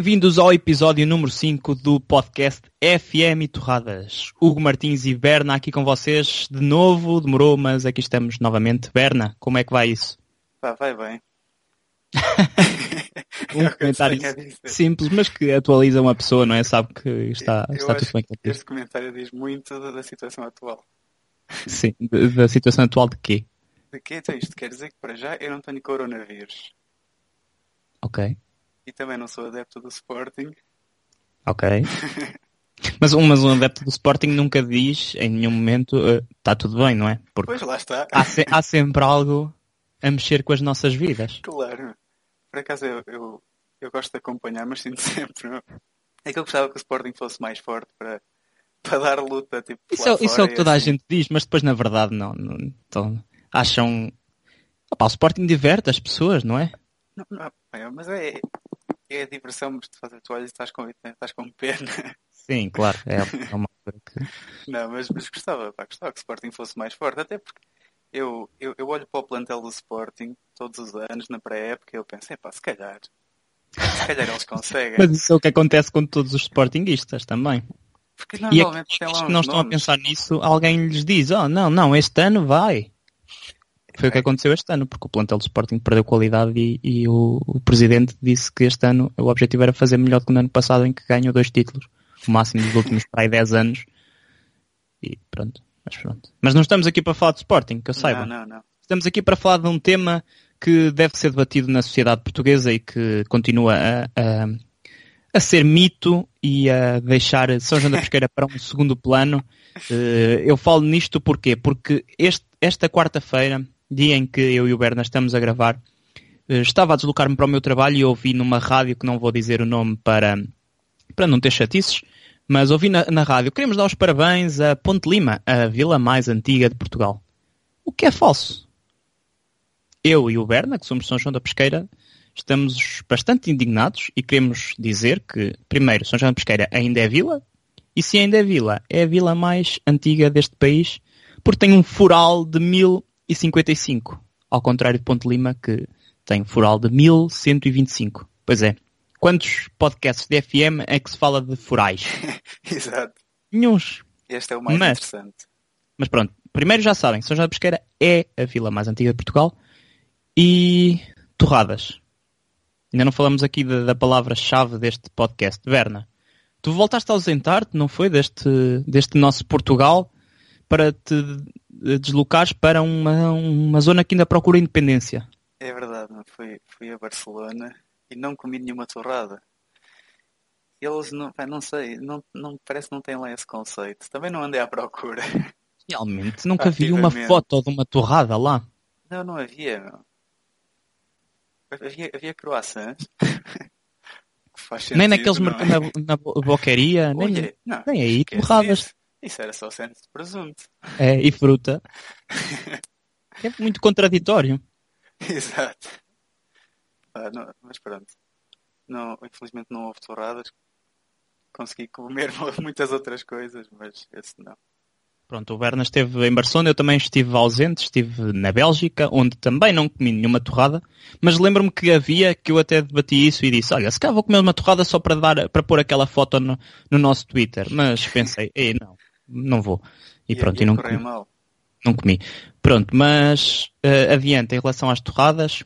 Bem-vindos ao episódio número 5 do podcast FM Torradas. Hugo Martins e Berna aqui com vocês de novo. Demorou, mas aqui estamos novamente. Berna, como é que vai isso? Pá, vai bem. um É comentário simples, mas que atualiza uma pessoa, não é? Sabe que está, Eu está tudo bem. Este comentário diz muito da, situação atual. Sim, da situação atual de quê? De que então isto quer dizer que para já eu não tenho coronavírus. Ok, E também não sou adepto do Sporting. ok. Mas um, mas um adepto do Sporting nunca diz em nenhum momento eh, está tudo bem, não é? Porque Pois lá está. há, se- há sempre algo a mexer com as nossas vidas. Claro. Por acaso eu, eu, eu gosto de acompanhar, mas sinto sempre. não? É que eu gostava que o Sporting fosse mais forte para, para dar luta. Tipo, Isso, é, isso é o que e toda a assim. gente diz, mas depois na verdade não. não então, acham. Opa, o Sporting diverte as pessoas, não é? Não, não, é, mas é, é a diversão, mas tu fazes tu olhas e estás com, estás com pena. Sim, claro. É, uma coisa que. Não, mas, mas gostava, pá, gostava que o Sporting fosse mais forte, até porque eu, eu, eu olho para o plantel do Sporting todos os anos, na pré-época, e eu penso, epá, se calhar, se calhar eles conseguem. Mas isso é o que acontece com todos os Sportinguistas também. Porque E normalmente tem aqueles que não uns estão a nomes. pensar nisso, alguém lhes diz: Oh, não, não, este ano vai. Foi o que aconteceu este ano, porque o plantel do Sporting perdeu qualidade e, e o, o presidente disse que este ano o objetivo era fazer melhor do que no ano passado, em que ganhou dois títulos. O máximo dos últimos para aí 10 anos. E pronto. Mas pronto. Mas não estamos aqui para falar de Sporting, que eu saiba. Não, não, não. Estamos aqui para falar de um tema que deve ser debatido na sociedade portuguesa e que continua a, a, a ser mito e a deixar São João da Pesqueira para um segundo plano. Eh, Eu falo nisto porquê? Porque este- esta quarta-feira, dia em que eu e o Berna estamos a gravar, eh, estava a deslocar-me para o meu trabalho e ouvi numa rádio, que não vou dizer o nome para, para não ter chatices, mas ouvi na, na rádio, queremos dar os parabéns a Ponte Lima, a vila mais antiga de Portugal. O que é falso. Eu e o Berna, que somos São João da Pesqueira, estamos bastante indignados e queremos dizer que, primeiro, São João da Pesqueira ainda é vila, e se ainda é vila, é a vila mais antiga deste país, porque tem um fural de 1055, ao contrário de Ponte Lima, que tem um fural de 1125. Pois é. Quantos podcasts de FM é que se fala de furais? Exato. Nenhuns. Este é o mais Mas- interessante. Mas pronto, primeiro já sabem, São João da Pesqueira é a vila mais antiga de Portugal e torradas. Ainda não falamos aqui da, da palavra-chave deste podcast, Berna. Tu voltaste a ausentar-te, não foi, deste, deste nosso Portugal para te eh, deslocares para uma, uma zona que ainda procura independência. É verdade? Fui, fui a Barcelona e não comi nenhuma torrada. Eles não, não sei, não, não, parece que não têm lá esse conceito. Também não andei à procura. Realmente, nunca vi uma foto de uma torrada lá. Não, não havia, meu. Havia, havia croissants. Faz nem sentido, naqueles não é? mercados na, na bo- boqueria, nem, Olha, não, nem aí, torradas. Isso. Era só centro de presunto. É, e fruta. É muito contraditório. Exato. Ah, não, mas pronto. Não, infelizmente não houve torradas. Consegui comer muitas outras coisas, mas esse não. Pronto, o Berna esteve em Barcelona, eu também estive ausente, estive na Bélgica, onde também não comi nenhuma torrada, mas lembro-me que havia, que eu até debati isso e disse, olha, se calhar vou comer uma torrada só para dar, para pôr aquela foto no, no nosso Twitter, mas pensei, ei, não, não vou. E, pronto, ia e não comi. mal. Não comi. Pronto, mas eh, adiante, em relação às torradas,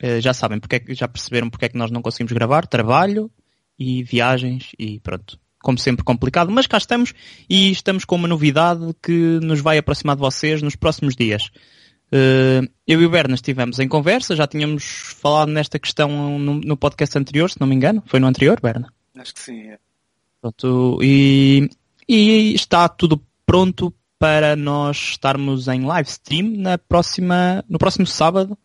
eh, já sabem, porque é já perceberam porque é que nós não conseguimos gravar, trabalho e viagens e pronto. Como sempre complicado, mas cá estamos e estamos com uma novidade que nos vai aproximar de vocês nos próximos dias. Eh, eu e o Berna estivemos em conversa, já tínhamos falado nesta questão no, no podcast anterior, se não me engano. Foi no anterior, Berna? Acho que sim. é. Pronto, e, e está tudo pronto para nós estarmos em live stream na próxima, no próximo sábado.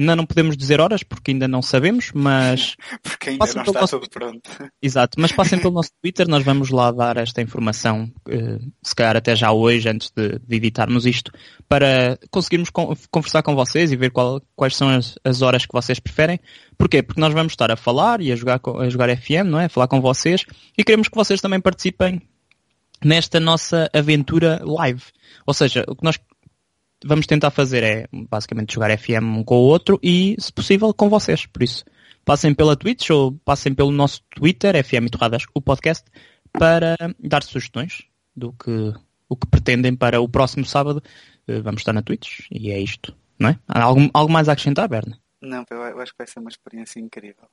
Ainda não podemos dizer horas porque ainda não sabemos, mas Porque ainda não está nosso- tudo pronto. exato, mas passem pelo nosso Twitter, nós vamos lá dar esta informação, eh, se calhar até já hoje, antes de, editarmos isto, para conseguirmos con- conversar com vocês e ver qual- quais são as, as horas que vocês preferem. Porquê? Porque nós vamos estar a falar e a jogar, a jogar FM, não é? A falar com vocês e queremos que vocês também participem nesta nossa aventura live. Ou seja, o que nós vamos tentar fazer é basicamente jogar FM um com o outro e, se possível, com vocês. Por isso, passem pela Twitch ou passem pelo nosso Twitter, FM Torradas, o podcast, para dar sugestões do que, o que pretendem para o próximo sábado. Uh, vamos estar na Twitch e é isto, não é? Há algo, algo mais a acrescentar, Berna? Não, eu acho que vai ser uma experiência incrível.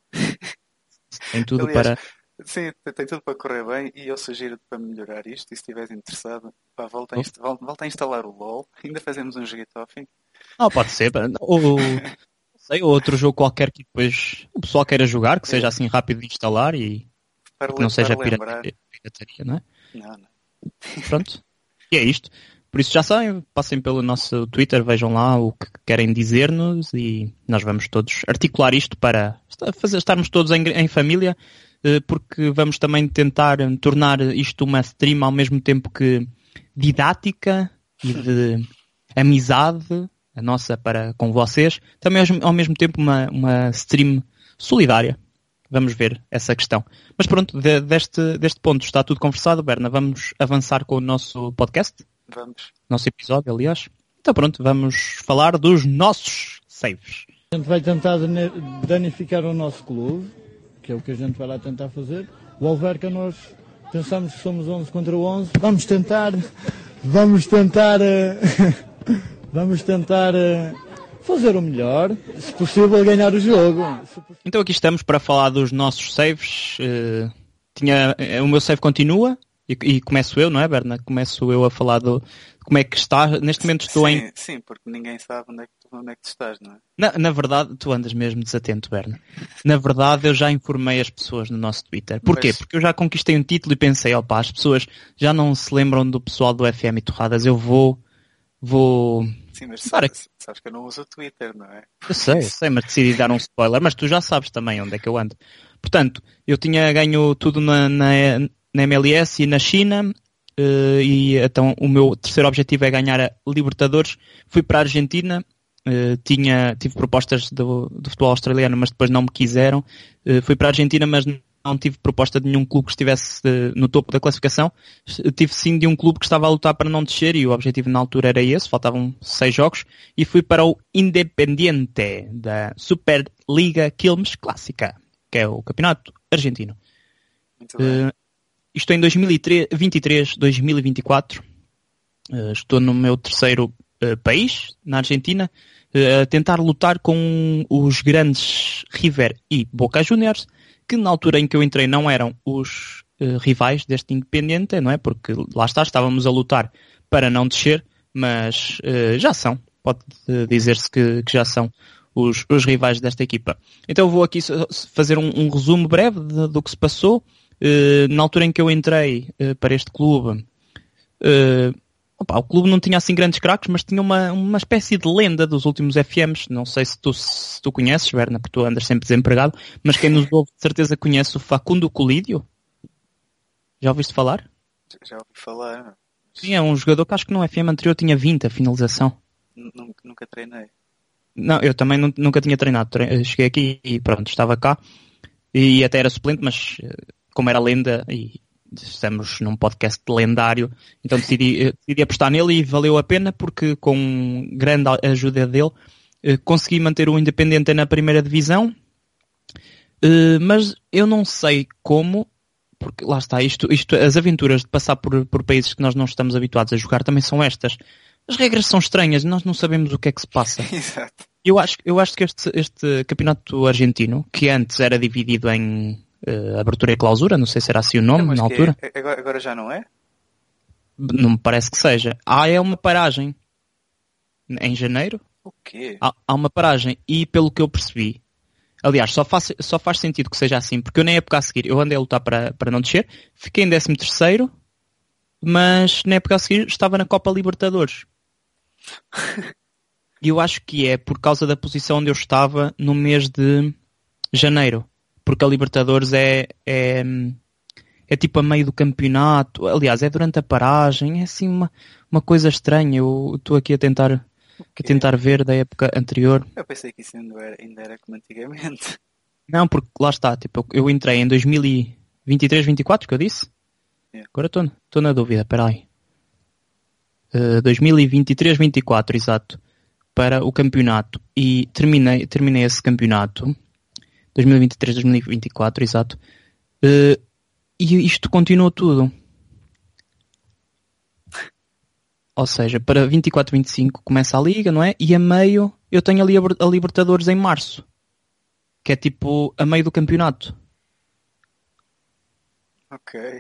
Tem tudo Aliás, para. Sim, tem tudo para correr bem e eu sugiro para melhorar isto e se estiveres interessado, pá, volta, a inst... volta a instalar o LOL, ainda fazemos um joguete off. Ah, pode ser, ou, sei, outro jogo qualquer que depois o pessoal queira jogar, que seja assim rápido de instalar e para não seja pirataria, não é? Não, não. Pronto. E é isto. Por isso já sabem, passem pelo nosso Twitter, vejam lá o que querem dizer-nos e nós vamos todos articular isto para fazer, estarmos todos em, em família, porque vamos também tentar tornar isto uma stream ao mesmo tempo que didática e de amizade, a nossa para com vocês, também ao mesmo tempo uma, uma stream solidária. Vamos ver essa questão. Mas pronto, de, deste, deste ponto está tudo conversado, Berna. Vamos avançar com o nosso podcast? Vamos. Nosso episódio, aliás. Então pronto, vamos falar dos nossos saves. A gente vai tentar danificar o nosso clube, que é o que a gente vai lá tentar fazer. O Alverca nós pensamos que somos 11 contra 11. Vamos tentar, vamos tentar, eh, vamos tentar eh, fazer o melhor, se possível ganhar o jogo. Então aqui estamos para falar dos nossos saves. Uh, tinha, o meu save continua, e, e, começo eu, não é, Berna? Começo eu a falar do como é que está. Neste momento estou sim, em. Sim, porque ninguém sabe onde é, que tu, onde é que tu estás, não é? Na, na verdade, tu andas mesmo desatento, Berna. Na verdade, eu já informei as pessoas no nosso Twitter. Porquê? Porque eu já conquistei um título e pensei, opa, as pessoas já não se lembram do pessoal do FM e Torradas, eu vou. Vou. Sim, mas sabes, sabes que eu não uso o Twitter, não é? Eu sei, eu sei, mas decidi dar um spoiler, mas tu já sabes também onde é que eu ando. Portanto, eu tinha ganho tudo na, na na MLS e na China. Uh, e então o meu terceiro objetivo é ganhar a Libertadores. Fui para a Argentina, uh, tinha, tive propostas do, do, futebol australiano, mas depois não me quiseram. Uh, fui para a Argentina, mas não tive proposta de nenhum clube que estivesse no topo da classificação. Tive sim de um clube que estava a lutar para não descer e o objetivo na altura era esse, faltavam seis jogos. E fui para o Independiente da Superliga Quilmes Clássica, que é o campeonato argentino. Muito bem. Isto em 2023, 2024. Uh, estou no meu terceiro uh, país, na Argentina, uh, a tentar lutar com os grandes River e Boca Juniors, que na altura em que eu entrei não eram os rivais deste Independente, não é? Porque lá está, estávamos a lutar para não descer, mas já são. Pode dizer-se que, que, já são os, os, rivais desta equipa. Então vou aqui fazer um, um resumo breve de, do que se passou. Uh, na altura em que eu entrei uh, para este clube, uh, opa, o clube não tinha assim grandes craques, mas tinha uma, uma espécie de lenda dos últimos FMs. Não sei se tu, se tu conheces, Berna, porque tu andas sempre desempregado, mas quem nos ouve de certeza conhece o Facundo Colídio. Já ouviste falar? Já ouvi falar. Sim, é um jogador que acho que no FM anterior tinha 20 a finalização. Nunca, nunca treinei. Não, eu também nunca tinha treinado. Cheguei aqui e pronto, estava cá. E até era suplente, mas como era lenda e estamos num podcast lendário, então decidi, decidi apostar nele e valeu a pena porque com grande ajuda dele eh, consegui manter o Independente na primeira divisão, eh, mas eu não sei como, porque lá está, isto, isto, as aventuras de passar por, por países que nós não estamos habituados a jogar também são estas. As regras são estranhas, nós não sabemos o que é que se passa. Exato. Eu acho, eu acho que este, este campeonato argentino, que antes era dividido em uh, abertura e clausura, não sei se era assim o nome não, na altura. É, agora, já não é? Não me parece que seja. Há é uma paragem em janeiro. O quê? Há, há uma paragem e pelo que eu percebi, aliás, só faz, só faz sentido que seja assim, porque eu na época a seguir, eu andei a lutar para, para não descer, fiquei em 13 terceiro, mas na época a seguir estava na Copa Libertadores. E eu acho que é por causa da posição onde eu estava no mês de janeiro porque a Libertadores é, é, é tipo a meio do campeonato, aliás, é durante a paragem, é assim uma, uma coisa estranha. Eu estou aqui a tentar, a tentar ver da época anterior. Eu pensei que isso ainda era, ainda era como antigamente. Não, porque lá está, tipo, eu entrei em 2023, 24, que eu disse. Yeah. Agora estou na dúvida, espera aí. Uh, 2023, 24, exato, para o campeonato. E terminei, terminei esse campeonato 2023, 2024, exato. Uh, e isto continua tudo. Ou seja, para 24, 25 começa a liga, não é? E a meio eu tenho ali a Libertadores em março. Que é tipo a meio do campeonato. Ok.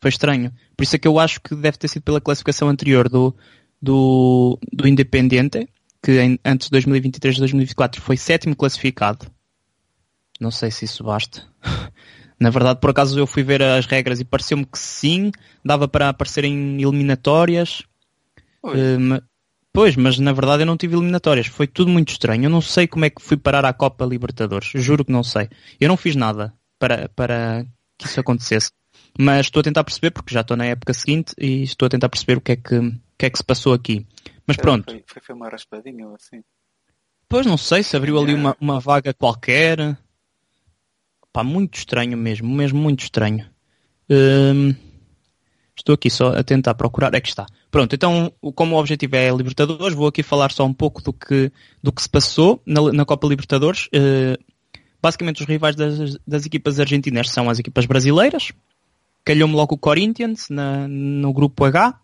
Foi estranho. Por isso é que eu acho que deve ter sido pela classificação anterior do, do, do Independente, que em, antes de 2023 e 2024 foi sétimo classificado. Não sei se isso basta. Na verdade, por acaso eu fui ver as regras e pareceu-me que sim, dava para aparecer em eliminatórias. Uh, pois, mas na verdade eu não tive eliminatórias. Foi tudo muito estranho. Eu não sei como é que fui parar à Copa Libertadores. Juro que não sei. Eu não fiz nada para, para que isso acontecesse. Mas estou a tentar perceber, porque já estou na época seguinte e estou a tentar perceber o que é que, o que, é que se passou aqui. Mas pronto. Foi, foi, foi uma raspadinha ou assim? Pois não sei, se abriu ali uma, uma vaga qualquer. Pá, muito estranho mesmo, mesmo muito estranho. Hum, estou aqui só a tentar procurar. É que está. Pronto, então, como o objetivo é Libertadores, vou aqui falar só um pouco do que, do que se passou na, na Copa Libertadores. Uh, basicamente, os rivais das, das equipas argentinas são as equipas brasileiras. Calhou-me logo o Corinthians na, no grupo H,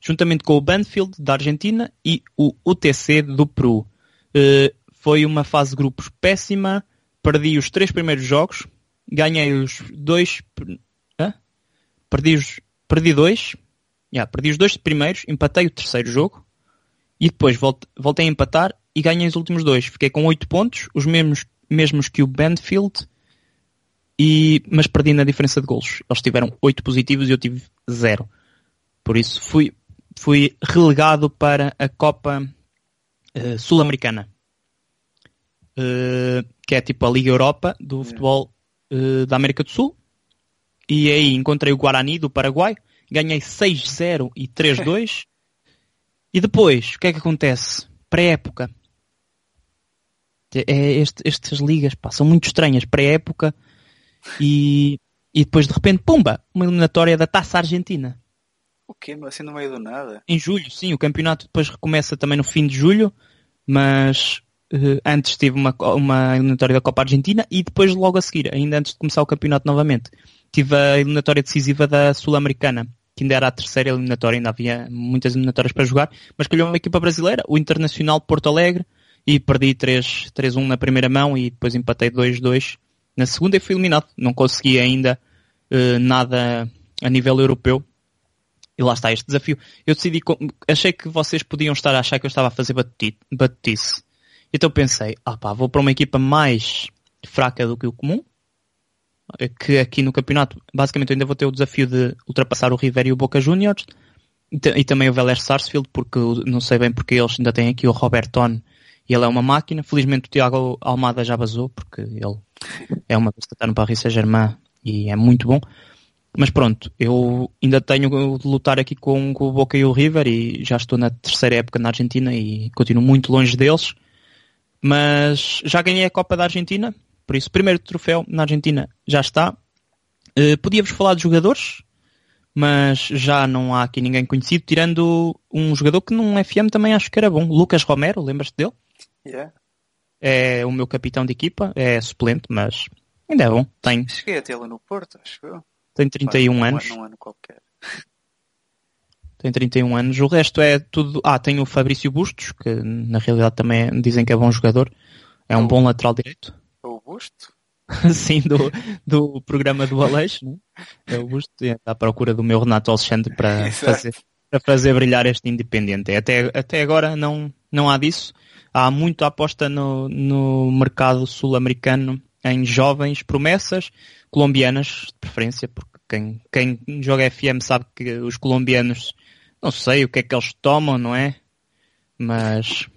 juntamente com o Banfield da Argentina e o UTC do Peru. Uh, foi uma fase de grupos péssima perdi os três primeiros jogos, ganhei os dois. Hã? Perdi, os, perdi dois. Yeah, perdi os dois primeiros, empatei o terceiro jogo e depois voltei a empatar e ganhei os últimos dois. Fiquei com oito pontos, os mesmos, mesmos que o Bandfield, e, mas perdi na diferença de golos. Eles tiveram oito positivos e eu tive zero. Por isso fui, fui relegado para a Copa uh, Sul-Americana. Uh, que é tipo a Liga Europa do futebol uh, da América do Sul. E aí encontrei o Guarani do Paraguai, ganhei 6-0 e 3-2. e depois, o que é que acontece? Pré-época. É, este, estas ligas pá, são muito estranhas. Pré-época e, e depois de repente, pumba, uma eliminatória da Taça Argentina. O quê? Assim no meio do nada? Em julho, sim. O campeonato depois recomeça também no fim de julho, mas antes tive uma, uma eliminatória da Copa Argentina e depois logo a seguir, ainda antes de começar o campeonato novamente, tive a eliminatória decisiva da Sul-Americana, que ainda era a terceira eliminatória, ainda havia muitas eliminatórias para jogar, mas calhou uma equipa brasileira, o Internacional Porto Alegre, e perdi 3-1 na primeira mão e depois empatei 2-2 na segunda e fui eliminado. Não consegui ainda uh, nada a nível europeu. E lá está este desafio. Eu decidi, achei que vocês podiam estar a achar que eu estava a fazer batutice então pensei, ah pá, vou para uma equipa mais fraca do que o comum, que aqui no campeonato, basicamente ainda vou ter o desafio de ultrapassar o River e o Boca Juniors, e, também o Vélez Sarsfield, porque não sei bem porque eles ainda têm aqui o Roberton e ele é uma máquina. Felizmente o Tiago Almada já vazou, porque ele é uma pessoa que está no Paris Saint-Germain e é muito bom. Mas pronto, eu ainda tenho de lutar aqui com, com o Boca e o River e já estou na terceira época na Argentina e continuo muito longe deles. Mas já ganhei a Copa da Argentina, por isso, primeiro troféu na Argentina já está. Uh, Podia-vos falar de jogadores, mas já não há aqui ninguém conhecido, tirando um jogador que num FM também acho que era bom, Lucas Romero, lembras-te dele? Yeah. É o meu capitão de equipa, é suplente, mas ainda é bom. Tem... Cheguei a tê-lo no Porto, acho eu. Tem 31 Faz anos. Um ano qualquer tem 31 anos. O resto é tudo. Ah, tem o Fabrício Bustos, que na realidade também dizem que é bom jogador. É um o... bom lateral direito. O Busto? Sim, do, do programa do Aleixo, né? é o Busto. E está à procura do meu Renato Alexandre para fazer, para fazer brilhar este Independente. Até, até agora não, não há disso. Há muito aposta no, no mercado sul-americano em jovens promessas colombianas, de preferência, porque quem, quem joga FM sabe que os colombianos não sei o que é que eles tomam, não é? Mas,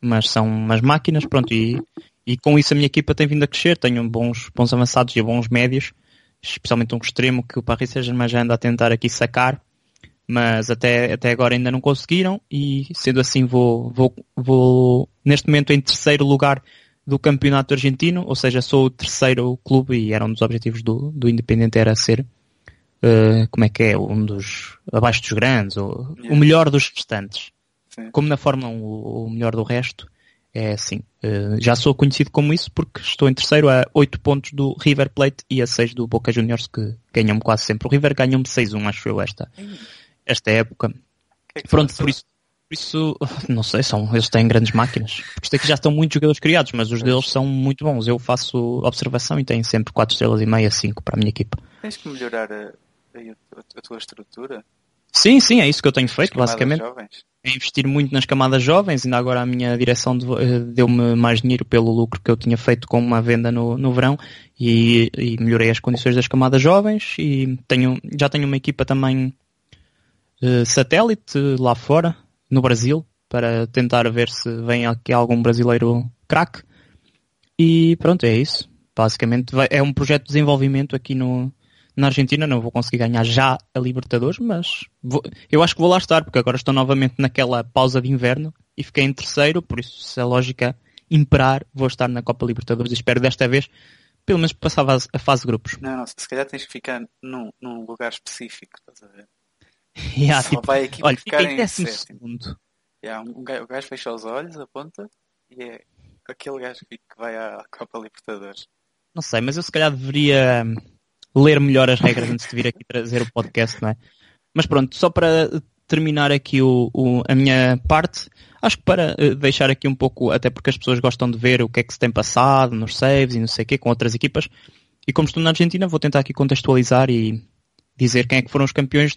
mas são umas máquinas, pronto, e, e com isso a minha equipa tem vindo a crescer, tenho bons, bons avançados e bons médios, especialmente um extremo que o Paris Saint-Germain já anda a tentar aqui sacar, mas até, até agora ainda não conseguiram e sendo assim vou, vou, vou neste momento em terceiro lugar do campeonato argentino, ou seja, sou o terceiro clube e era um dos objetivos do, do Independente era ser uh, como é que é, um dos, abaixo dos grandes, ou, yeah. o melhor dos restantes. Sim. Como na Fórmula 1, o, melhor do resto, é assim. Uh, já sou conhecido como isso porque estou em terceiro a 8 pontos do River Plate e a 6 do Boca Juniors que ganham-me quase sempre. O River ganhou-me 6-1, acho eu, esta, esta época. Que é que Pronto, por isso, por isso, não sei, são, eles têm grandes máquinas. Porque isto aqui já estão muitos jogadores criados, mas os deles são muito bons. Eu faço observação e tenho sempre 4 estrelas e meia, 5 para a minha equipa. Tens que melhorar a, a- a tua estrutura. Sim, sim, é isso que eu tenho feito, basicamente. Jovens. É investir muito nas camadas jovens, ainda agora a minha direção eh, deu-me mais dinheiro pelo lucro que eu tinha feito com uma venda no, no verão e, e melhorei as condições das camadas jovens e tenho, já tenho uma equipa também eh, satélite lá fora, no Brasil, para tentar ver se vem aqui algum brasileiro craque. E pronto, é isso. Basicamente é um projeto de desenvolvimento aqui no, na Argentina. Não vou conseguir ganhar já a Libertadores, mas vou- eu acho que vou lá estar, porque agora estou novamente naquela pausa de inverno e fiquei em terceiro, por isso se a lógica imperar, vou estar na Copa Libertadores e espero desta vez pelo menos passar a fase- de grupos. Não, não, se calhar tens que ficar num, num lugar específico, estás a ver? Há, Só tipo, vai a equipa olha, ficar fica em décimo segundo. Yeah, um o gajo fecha os olhos, aponta, e é aquele gajo que que vai à Copa Libertadores. Não sei, mas eu se calhar deveria hum, ler melhor as regras antes de vir aqui trazer o podcast, não é? Mas pronto, só para terminar aqui o, o- a minha parte, acho que para eh, deixar aqui um pouco, até porque as pessoas gostam de ver o que é que se tem passado nos saves e não sei o quê, com outras equipas, e como estou na Argentina, vou tentar aqui contextualizar e dizer quem é que foram os campeões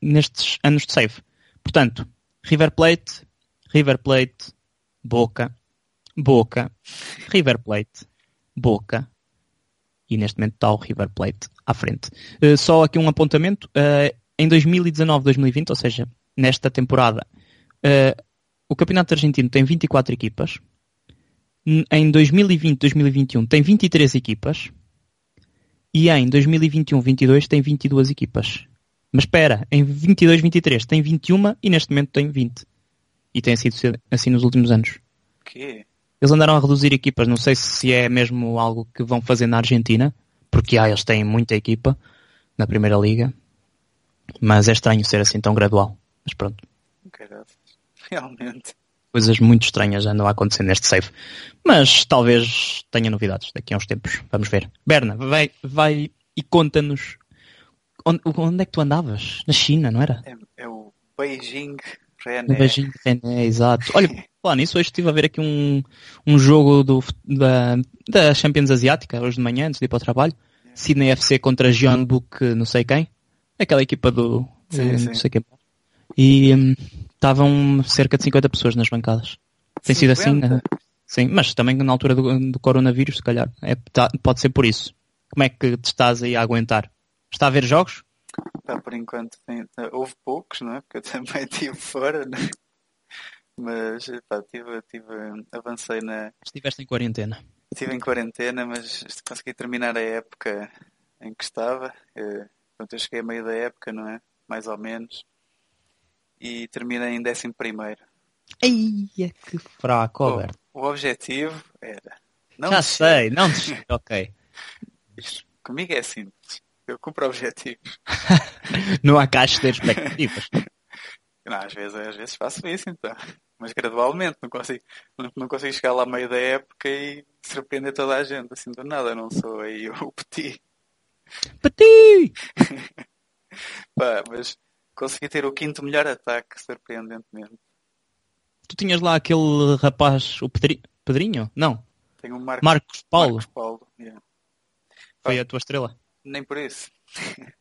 nestes anos de save. Portanto, River Plate, River Plate, Boca, Boca, River Plate, Boca, e neste momento está o River Plate à frente. Uh, só aqui um apontamento. uh, em 2019-2020, ou seja, nesta temporada, uh, o Campeonato Argentino tem 24 equipas. Em 2020-2021 tem 23 equipas. E em 2021-22 tem 22 equipas. Mas espera, em 22-23 tem 21 e neste momento tem 20. E tem sido assim nos últimos anos. O quê? Eles andaram a reduzir equipas, não sei se é mesmo algo que vão fazer na Argentina, porque ah, eles têm muita equipa na Primeira Liga, mas é estranho ser assim tão gradual. Mas pronto, Caralho. Realmente. coisas muito estranhas andam a acontecer neste save. Mas talvez tenha novidades daqui a uns tempos. Vamos ver. Berna, vai, vai e conta-nos onde, onde é que tu andavas? Na China, não era? É, é o Beijing René. Beijing de René, exato. Olha, falar nisso, hoje estive a ver aqui um, um jogo do, da, da Champions Asiática, hoje de manhã, antes de ir para o trabalho. Sydney FC contra Jeonbuk, não sei quem. Aquela equipa do... Sim, eh, sim. Não sei quem. E hum, estavam cerca de 50 pessoas nas bancadas. Tem sido assim, 50? né? sim, mas também na altura do, do coronavírus, se calhar. É, tá- pode ser por isso. Como é que te estás aí a aguentar? Está a ver jogos? Pá, por enquanto houve poucos, não é? Porque eu também estive fora, né? Mas pá, tive, tive, avancei na. Estiveste em quarentena. Estive em quarentena, mas consegui terminar a época em que estava. Eh, Pronto, eu cheguei a meio da época, não é? Mais ou menos. E terminei em décimo primeiro. Eia, que fraco, Alberto. o objetivo era. Não Já sei, não descer, ok. Comigo é simples. Eu cumpro objetivos. Não há caixa de expectativas. Não, às vezes, às vezes faço isso então. Mas gradualmente, não consigo, não, não consigo chegar lá meio da época e surpreender toda a gente, assim do nada, não sou aí o petit. Pati! Pá, mas consegui ter o quinto melhor ataque, surpreendentemente. Tu tinhas lá aquele rapaz, o Pedri... Pedrinho? Não. Tenho um Marcos, Marcos Paulo. Marcos Paulo. yeah. Foi a tua estrela? Nem por isso.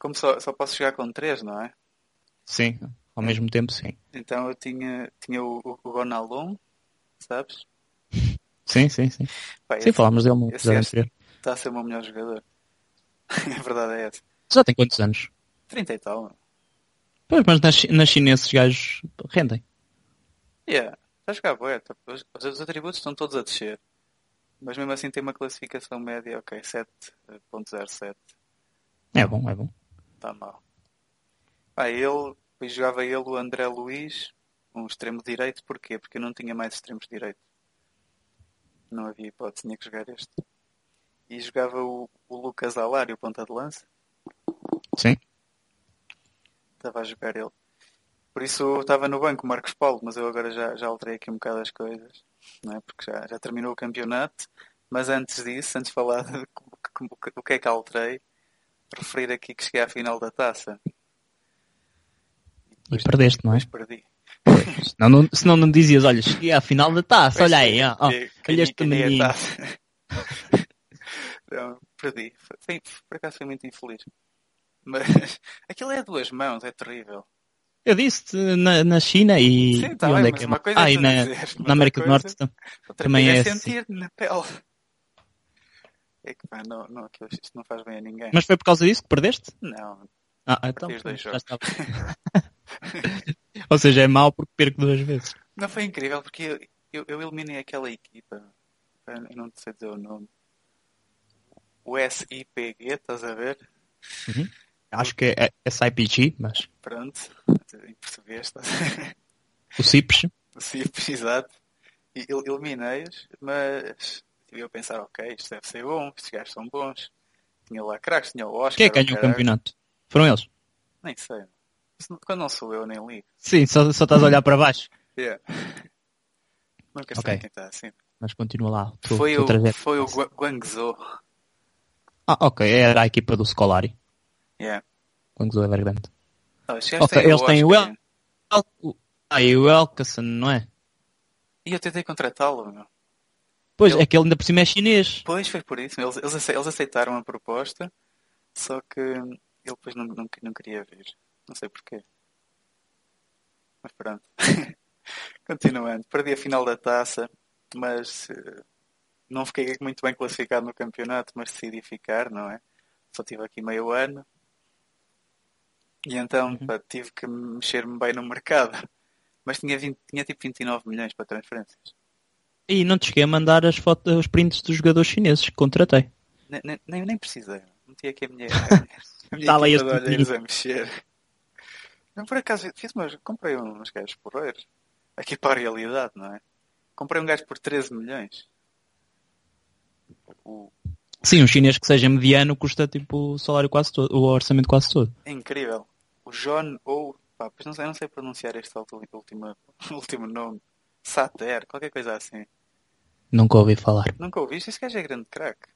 Como só, só posso jogar com três, não é? Sim. Ao mesmo tempo, sim. Então eu tinha, tinha o, o, Gonalon, sabes? Sim, sim, sim. Pá, Sim, falámos dele no episódio está a ser o meu melhor jogador. a verdade é essa. Já tem quantos anos? 30 e tal. Pois, mas na, Chi- na China esses gajos rendem. Yeah, está a jogar bué. tá- Os, os atributos estão todos a descer. Mas mesmo assim tem uma classificação média, ok, 7.07. É bom, é bom. Está mal. Ah, ele, depois jogava ele o André Luiz, um extremo direito, porquê? Porque eu não tinha mais extremos direito. Não havia hipótese, tinha que jogar este. E jogava o, o Lucas Alário, ponta de lança. Sim. Estava a jogar ele. Por isso estava no banco o Marcos Paulo, mas eu agora já, já alterei aqui um bocado as coisas, não é? porque já, já terminou o campeonato. Mas antes disso, antes de falar de o que é que alterei, referir aqui que cheguei à final da taça. E, perdeste, não é? perdi. Senão não, senão não dizias, olha, cheguei à final da taça, olha aí, ó, olha este menino. Não, perdi. Foi, por acaso foi muito infeliz. Mas aquilo é a duas mãos, é terrível. Eu disse na, na China e, Sim, tá e bem, onde é mas que é? uma coisa Ah, é e tu na, dizeres, na América do outra Norte coisa- tam- também coisa é é assim. sentir na pele. É que pá, não, não, aquilo, isto não faz bem a ninguém. Mas foi por causa disso que perdeste? Não, Ah, então os dois jogos. Ou seja, é mau porque perco duas vezes. não foi incrível porque eu, eu, eu eliminei aquela equipa. Eu não sei dizer o nome. O SIPG, estás a ver? Acho que é SIPG, mas Pronto, em português, estás a ver? o CIPS. Exato. E el- eliminei-os, mas eu pensar, ok, isto deve ser bom, estes gajos são bons. Tinha lá craques, tinha o Oscar. Quem é que ganhou o campeonato? Foram eles? Nem sei. Não- Quando não sou eu, nem ligo. Sim, só, só estás a olhar para baixo. Yeah. Nunca sei Ok. quem está assim. Mas continua lá. Tu, foi, tu o, trajeto. foi o Gua- Guangzhou. Ah, ok. Era a equipa do Scolari. Yeah. Guangzhou Evergrande. Oh, estes gajos Ok, têm o eles têm o. El... El- Ah, e o Elkason, não é? E eu tentei contratá-lo, meu. Pois, Ele- é que ele ainda por cima é chinês. Pois foi por isso. Eles, eles aceitaram a proposta, só que ele depois não, não, não queria vir. Não sei porquê. Mas pronto. Continuando. Perdi a final da taça, mas eh, não fiquei muito bem classificado no campeonato, mas decidi ficar, não é? Só tive aqui meio ano. E então Uhum. pá, tive que mexer-me bem no mercado. Mas tinha, 20, tinha tipo 29 milhões para transferências. E não te cheguei a mandar as fotos, os prints dos jogadores chineses que contratei. Nem, nem- nem, precisei. Meti aqui a minha, a minha Tá lá equipa este de olheiros a mexer. Não, por acaso, fiz umas, comprei uns gajos porreiros. Aqui para a realidade, não é? Comprei um gajo por 13 milhões. O, Sim, um chinês que seja mediano custa tipo o salário quase todo, o orçamento quase todo. é incrível. O John ou... Pá, pois não sei, não sei pronunciar este último, último, nome. Sater, qualquer coisa assim. Nunca ouvi falar. Nunca ouviste? Esse gajo é grande craque.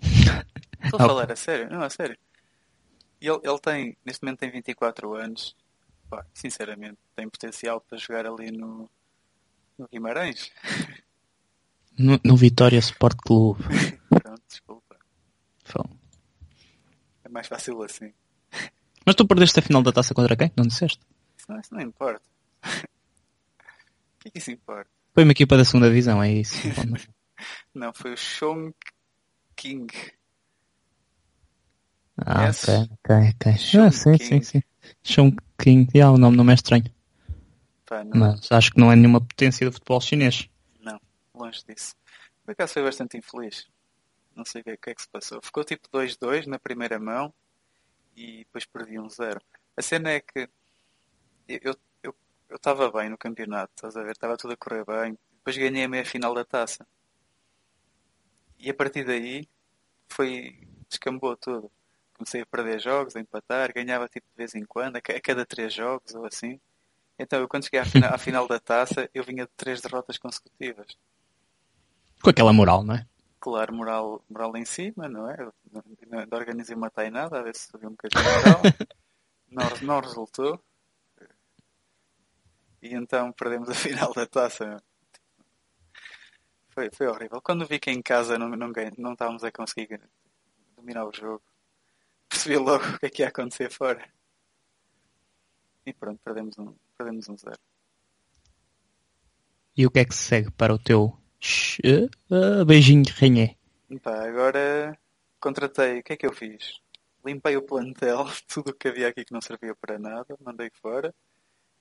Estou a falar a sério? Não, a sério. Ele, ele tem, neste momento tem 24 anos. Pá, sinceramente, tem potencial para jogar ali no, no Guimarães. No, no Vitória Sport Clube. Pronto, desculpa. Fô. É mais fácil assim. Mas tu perdeste a final da taça contra quem? Não disseste? Isso não, isso não importa. O que é que isso importa? Foi uma equipa da segunda divisão, é isso. Não, foi o Chong King. Ah, Conheces? ok, ok, ok. Ah, sim, sim, sim. Sean King. Yeah, o nome não é estranho. Pá, não, Mas acho que não é nenhuma potência do futebol chinês. não, longe disso. Por acaso foi bastante infeliz. Não sei o que, é- que é que se passou. Ficou tipo 2-2 na primeira mão e depois perdi um 0. A cena é que eu eu eu estava bem no campeonato, estás a ver? Estava tudo a correr bem. Depois ganhei a meia final da taça. E a partir daí foi. descambou tudo. Comecei a perder jogos, a empatar, ganhava tipo de vez em quando, a ca- a cada três jogos ou assim. Então eu quando cheguei à final, à final da taça, eu vinha de três derrotas consecutivas. Com aquela moral, não é? Claro, moral, moral em cima, não é? Eu Não, não, não organizei uma tainada, a ver se subiu um bocadinho de moral. não, não resultou. E então perdemos a final da taça. Foi, foi horrível. Quando vi que em casa não, não, não estávamos a conseguir dominar o jogo, percebi logo o que é que ia acontecer fora. E pronto, perdemos um, perdemos um zero. E o que é que se segue para o teu eh, eh, beijinho de renhé? Agora contratei, o que é que eu fiz? Limpei o plantel, tudo o que havia aqui que não servia para nada, mandei fora.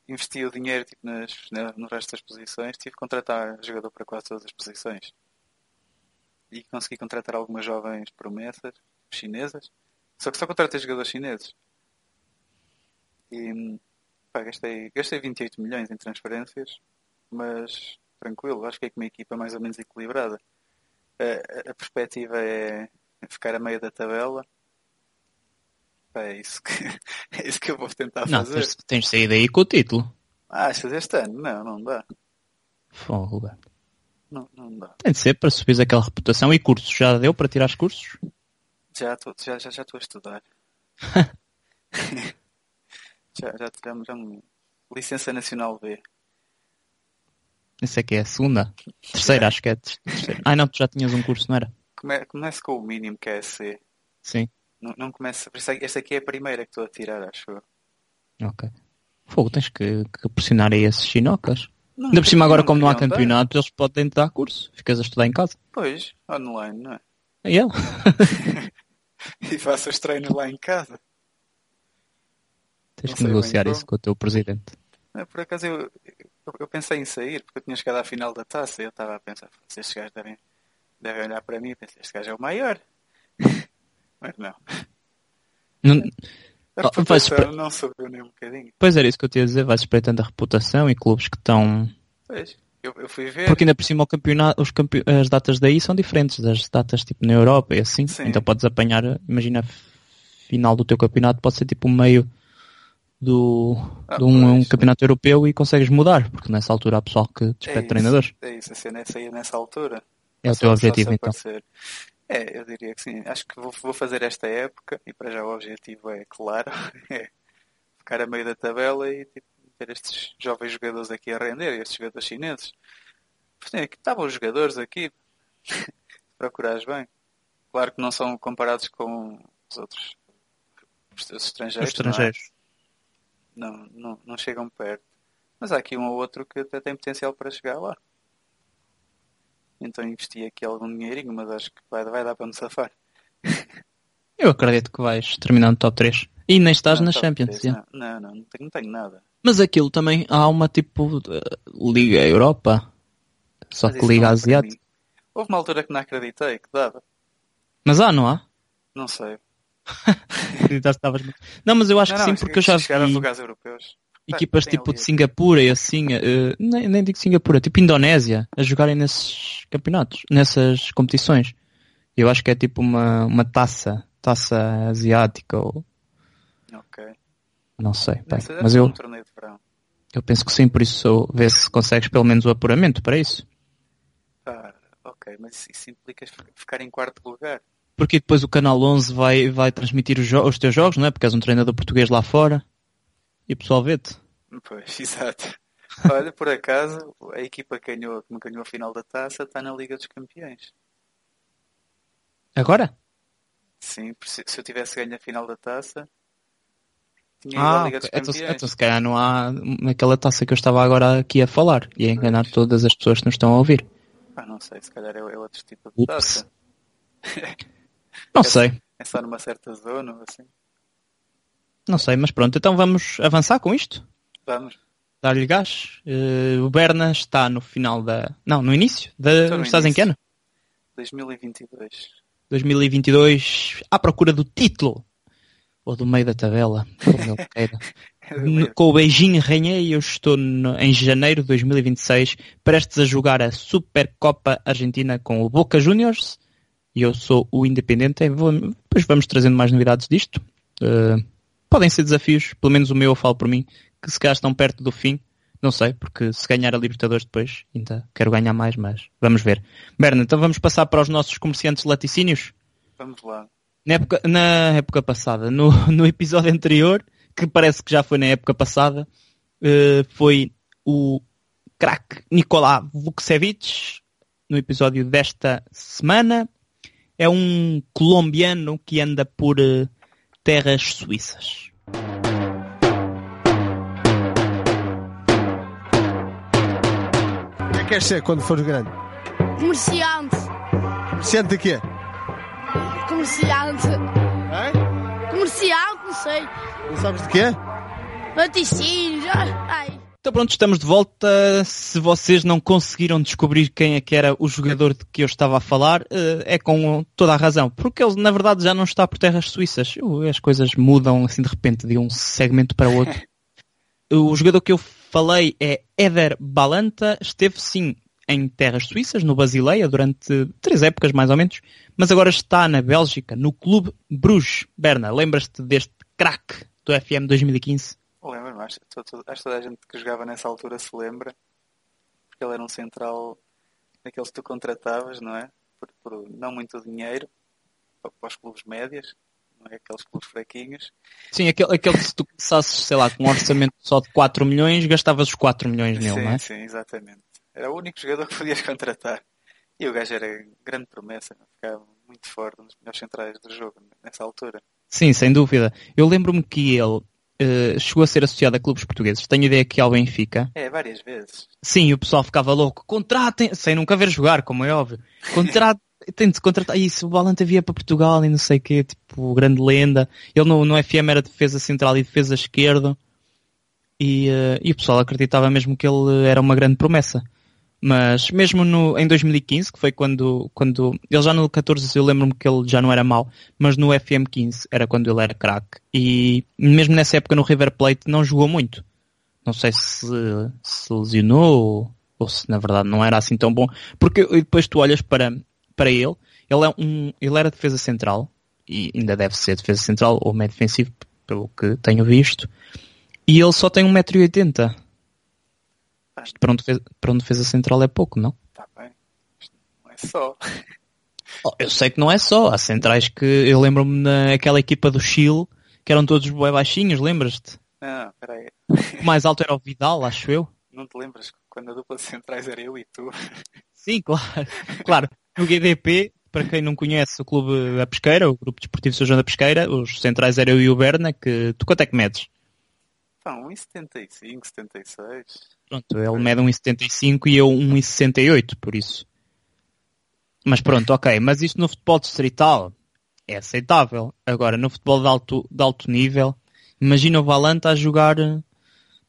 Investi o dinheiro tipo, nas, na- no resto das posições, tive que contratar jogador para quase todas as posições. E consegui contratar algumas jovens promessas chinesas. Só que só contratei jogadores chineses. E pá, gastei, gastei 28 milhões em transferências, mas tranquilo, acho que é com uma equipa mais ou menos equilibrada. A, a- a perspectiva é ficar a meio da tabela. Pá, É isso que, é isso que eu vou tentar Não, fazer. tens, tens de sair daí com o título. Ah, achas este ano? Não, não dá. Fogo. Não, não dá. Tem de ser para subir aquela reputação e cursos. Já deu para tirar os cursos? Já estou já, já, já estou a estudar. já, já, já, já me- Licença Nacional B. Isso é que é a segunda? Terceira, acho que é. a terceira. Ah, não, tu já tinhas um curso, não era? Come, comece com o mínimo que é C. Sim. Não, não começa. É esta aqui é a primeira que estou a tirar, acho eu. Ok. Fogo, tens que, que pressionar aí esses chinocas. Não, Ainda por cima, agora, como não há dar. campeonato, eles podem te dar curso. Ficas a estudar em casa. Pois, online, não é? É. E faço os treinos lá em casa. Tens Não que negociar como. isso com o teu presidente. Por acaso eu, eu, eu pensei em sair, porque eu tinha chegado à final da taça e eu estava a pensar, "Se estes gajos devem, devem olhar para mim e pensar, este gajo é o maior. Mas não. Não- A Oh, vais não subiu nem um bocadinho. Pois era isso que eu te ia dizer, vais espreitando a reputação e clubes que estão. Pois, eu, eu fui ver. Porque ainda por cima o campeonato, os campe... as datas daí são diferentes das datas tipo na Europa e assim. Sim. Então podes apanhar, imagina, final do teu campeonato pode ser tipo o meio do, Ah, de um, um campeonato europeu e consegues mudar, porque nessa altura há pessoal que despede é isso, treinadores. É isso, a cena é sair nessa altura. É o teu objetivo então. aparecer. É, eu diria que sim. Acho que vou, vou fazer esta época e para já o objetivo é, claro, é ficar a meio da tabela e tipo, ter estes jovens jogadores aqui a render, estes jogadores chineses. Tem, aqui estavam os jogadores aqui, se procurares bem. Claro que não são comparados com os outros os Os estrangeiros. estrangeiros. Não, é? não, não, não chegam perto. Mas há aqui um ou outro que até tem potencial para chegar lá. Então investi aqui algum dinheirinho, mas acho que vai, vai dar para me safar. Eu acredito que vais terminar no top 3. E nem estás Não, na Champions. três, yeah. Não, não, não, não tenho, não tenho nada. Mas aquilo também há uma tipo de Liga Europa. Só Mas que Liga não Asiática. Houve uma altura que não acreditei que dava. Mas há, não há? Não sei. Não, mas eu acho não, que não, sim, porque eu já vi equipas tipo de Singapura e assim, eh, nem, nem digo Singapura, tipo Indonésia, a jogarem nesses campeonatos, nessas competições. Eu acho que é tipo uma, uma taça, taça asiática ou Ok. Não sei, bem, Não mas eu, um eu penso que sim, por isso vê se consegues pelo menos o apuramento para isso. Ah, ok, mas isso implica ficar em quarto lugar. Porque depois o Canal 11 vai, vai transmitir os, os teus jogos, não é? Porque és um treinador português lá fora e o pessoal vê-te. Pois, exato. Olha, por acaso, a equipa que ganhou, que me ganhou a final da taça está na Liga dos Campeões. Agora? Sim, se eu tivesse ganho a final da taça, tinha Ah, Liga dos então, Campeões. então se calhar não há aquela taça que eu estava agora aqui a falar e a enganar todas as pessoas que nos estão a ouvir. Ah, não sei, se calhar é, é outro tipo de Ups. taça. Não É- sei, É só numa certa zona ou assim. não sei, mas pronto, então vamos avançar com isto? Vamos. Dar-lhe gás. Eh, o Berna está no final da. Não, no início. Da... No Estás em que início. ano? 2022. 2022, à procura do título. Ou do meio da tabela, como ele queira. No- Com o Beijing Renhei, eu estou no- em janeiro de 2026, prestes a jogar a Supercopa Argentina com o Boca Juniors. E eu sou o Independente. Vou- Depois vamos trazendo mais novidades disto. Eh, podem ser desafios, pelo menos o meu eu falo por mim, que se calhar estão perto do fim. Não sei, porque se ganhar a Libertadores depois, ainda quero ganhar mais, mas vamos ver. Berna, então vamos passar para os nossos comerciantes de laticínios. Vamos lá. Na época, na época passada, no, no episódio anterior, que parece que já foi na época passada, eh, foi o craque Nikolá Vukcevic, no episódio desta semana. É um colombiano que anda por eh, terras suíças. O que é que queres ser quando fores grande? Comerciante. Comerciante de quê? Comerciante. Hã? Comerciante, não sei. Não sabes de quê? Laticínios. Ai. Então pronto, estamos de volta. Se vocês não conseguiram descobrir quem é que era o jogador de que eu estava a falar, eh, é com toda a razão. Porque ele, na verdade, já não está por terras suíças. As coisas mudam assim de repente de um segmento para outro. O jogador que eu falei é Éder Balanta. Esteve sim em terras suíças, no Basileia, durante três épocas mais ou menos. Mas agora está na Bélgica, no Clube Bruges. Berna, lembras-te deste craque do FM 2015? Lembro-me, acho, que toda a gente que jogava nessa altura se lembra, porque ele era um central daqueles que tu contratavas, não é? Por, por não muito dinheiro, para, para os clubes médios, não é? Aqueles clubes fraquinhos. Sim, aquele, aquele que se tu começasses, sei lá, com um orçamento só de 4 milhões, gastavas os 4 milhões nele, sim, não é? sim, exatamente. Era o único jogador que podias contratar. E o gajo era grande promessa, ficava muito forte, um dos melhores centrais do jogo nessa altura. Sim, sem dúvida. Eu lembro-me que ele eh, chegou a ser associado a clubes portugueses. Tenho ideia que ao Benfica. É, várias vezes. Sim, o pessoal ficava louco. Contratem, sem nunca ver jogar, como é óbvio. Contratem, tem de contratar. Isso, o Balanta via para Portugal e não sei o quê, tipo, grande lenda. Ele no, no FM era defesa central e defesa esquerdo. E, eh, e o pessoal acreditava mesmo que ele era uma grande promessa. Mas mesmo no, em 2015, que foi quando, quando ele já no 14 eu lembro-me que ele já não era mau, mas no FM 15 era quando ele era craque. E mesmo nessa época no River Plate não jogou muito. Não sei se se lesionou ou, ou se na verdade não era assim tão bom. Porque depois tu olhas para, para ele, ele, é um, ele era defesa central, e ainda deve ser defesa central ou meio defensivo, pelo que tenho visto, e ele só tem 1,80m. Isto Para um, defesa, para defesa central é pouco, não? Está bem. Isto não é só. Oh, Eu sei que não é só. Há centrais que eu lembro-me naquela equipa do Chile que eram todos bué baixinhos, lembras-te? Não, peraí. O mais alto era o Vidal, acho eu. Não te lembras quando a dupla de centrais era eu e tu? Sim, claro. Claro, no GDP, para quem não conhece o clube da Pesqueira, o Grupo Desportivo São João da Pesqueira, os centrais eram eu e o Berna, que tu quanto é que medes? Pá, 1,75, 76. Pronto, ele mede 1,75 e eu 1,68, por isso. Mas pronto, ok. Mas isto no futebol distrital é aceitável. Agora, no futebol de alto, de alto nível, imagina o Valanta a jogar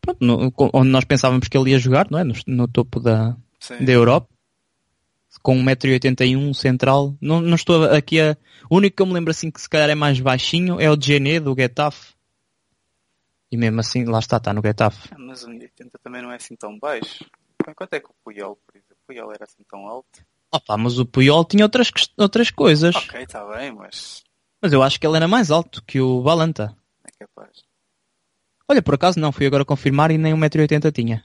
pronto, no- onde nós pensávamos que ele ia jogar, não é? No, no topo da, Sim. da Europa. Com 1,81m central. Não, não estou aqui a... O único que eu me lembro assim que se calhar é mais baixinho é o Gené do Getafe. E mesmo assim, lá está, está no Getafe. Ah, Mas 1,80 também não é assim tão baixo. Quanto é que o Puyol, por exemplo? O Puyol era assim tão alto? Opa, mas o Puyol tinha outras, outras coisas. Ok, está bem, mas Mas eu acho que ele era mais alto que o Balanta. é capaz. Olha, por acaso não, fui agora confirmar e nem 1,80m tinha.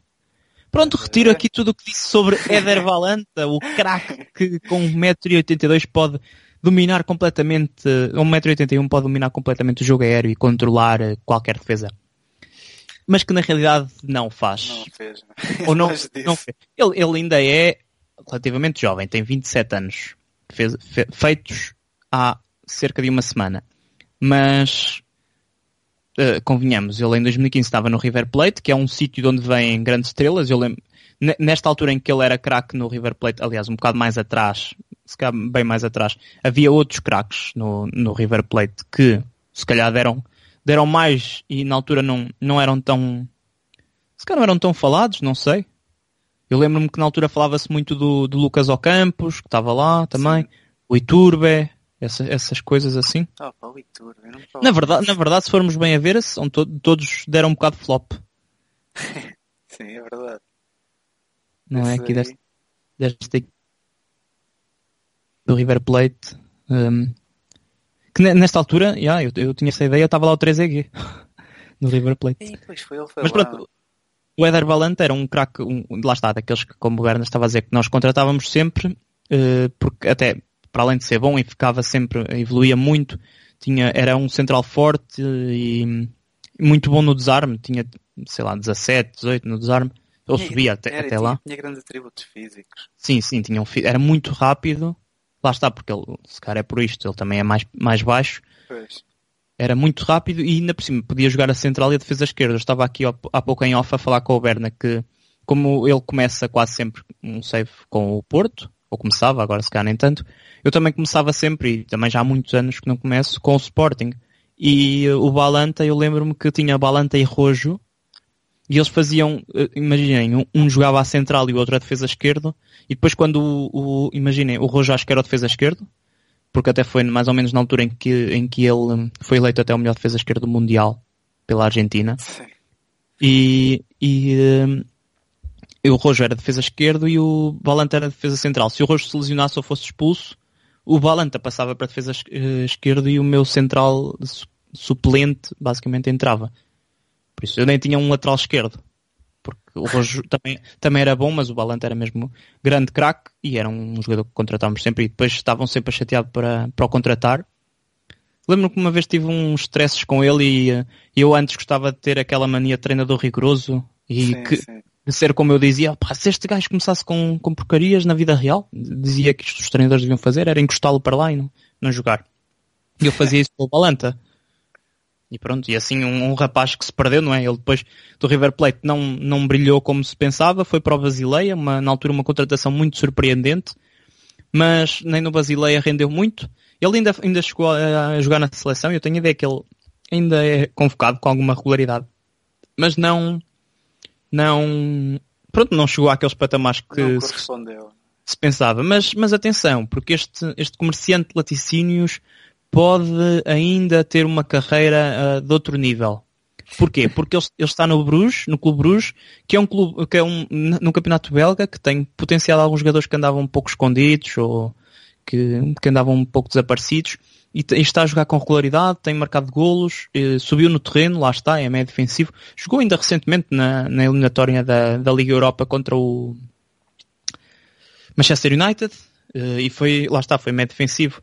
Pronto, retiro aqui tudo o que disse sobre Éder Valanta, o craque que com 1,82m pode dominar completamente, 1,81m pode dominar completamente o jogo aéreo e controlar eh, qualquer defesa. Mas que na realidade não faz. Não fez. Ou não, Longe disso. não fez. Ele, ele ainda é relativamente jovem, tem 27 anos, fez, fe- feitos há cerca de uma semana. Mas, eh, convenhamos, ele em 2015 estava no River Plate, que é um sítio de onde vêm grandes estrelas. Eu lembro, ne- nesta altura em que ele era craque no River Plate, aliás, um bocado mais atrás, se calhar bem mais atrás, havia outros craques no, no River Plate que se calhar deram, deram mais e na altura não, não eram tão se calhar não eram tão falados, não sei. Eu lembro-me que na altura falava-se muito do, do Lucas Ocampos, que estava lá também, o Iturbe, essa- essas coisas assim. Oh, pá, o Iturbe, não Na verdade, na verdade, se formos bem a ver, são to- todos deram um bocado de flop, Sim, é verdade. não é? Esse Aqui aí- deste, deste do River Plate. hum, que ne- nesta altura, já, eu, eu tinha essa ideia, estava lá o 3EG no River Plate. Pois foi, ele foi Mas lá. pronto, o Eder Valente era um craque, um, lá está, daqueles que, como o Berna estava a dizer, que nós contratávamos sempre, eh, porque até, para além de ser bom e ficava sempre, evoluía muito, tinha, era um central forte e, muito bom no desarme, tinha, sei lá, 17, 18 no desarme, ou subia até, era, até tinha, lá. Tinha grandes atributos físicos. Sim, sim, tinha um, era muito rápido, lá está, porque ele, se calhar é por isto, ele também é mais, mais baixo, Pois. era muito rápido e ainda por cima podia jogar a central e a defesa esquerda. Eu estava aqui há há pouco em off a falar com o Berna que como ele começa quase sempre um save com o Porto, ou começava, agora se calhar nem tanto, eu também começava sempre, e também já há muitos anos que não começo, com o Sporting. E o Balanta, eu lembro-me que tinha Balanta e Rojo, e eles faziam, uh, imaginem, um, um jogava à central e o outro a defesa esquerdo, e depois quando o, o imaginem, o Rojo acho que era o defesa esquerdo, porque até foi mais ou menos na altura em que, em que ele hum, foi eleito até o melhor defesa esquerdo do Mundial pela Argentina. Sim. E, e, e o Rojo era defesa esquerdo e o Balanta era defesa central. Se o Rojo se lesionasse ou fosse expulso, o Balanta passava para defesa es- eh, esquerdo e o meu central su- suplente basicamente entrava. Por isso eu nem tinha um lateral esquerdo. Porque o Rojo também, também era bom, mas o Balanta era mesmo grande craque e era um jogador que contratávamos sempre e depois estavam sempre a chatear para, para o contratar. Lembro-me que uma vez tive uns stresses com ele e eh, eu antes gostava de ter aquela mania de treinador rigoroso e Sim, que, sim. de ser como eu dizia, pá, se este gajo começasse com, com porcarias na vida real, dizia que isto os treinadores deviam fazer, era encostá-lo para lá e não, não jogar. E eu fazia isso pelo Balanta. E pronto, e assim um, um rapaz que se perdeu, não é? Ele depois do River Plate não, não brilhou como se pensava, foi para o Basileia, uma, na altura uma contratação muito surpreendente, mas nem no Basileia rendeu muito. Ele ainda, ainda chegou a, a jogar na seleção e eu tenho a ideia que ele ainda é convocado com alguma regularidade. Mas não, não, pronto, não chegou àqueles patamares que se, se pensava. Mas, mas atenção, porque este, este comerciante de laticínios pode ainda ter uma carreira ah, de outro nível. Porquê? Porque ele, ele está no Bruges, no Clube Bruges, que é um clube, que é um, no campeonato belga, que tem potenciado alguns jogadores que andavam um pouco escondidos ou que, que andavam um pouco desaparecidos e, e está a jogar com regularidade, tem marcado golos, subiu no terreno, lá está, é meio defensivo. Jogou ainda recentemente na, na eliminatória da, da Liga Europa contra o Manchester United eh, e foi, lá está, foi meio defensivo.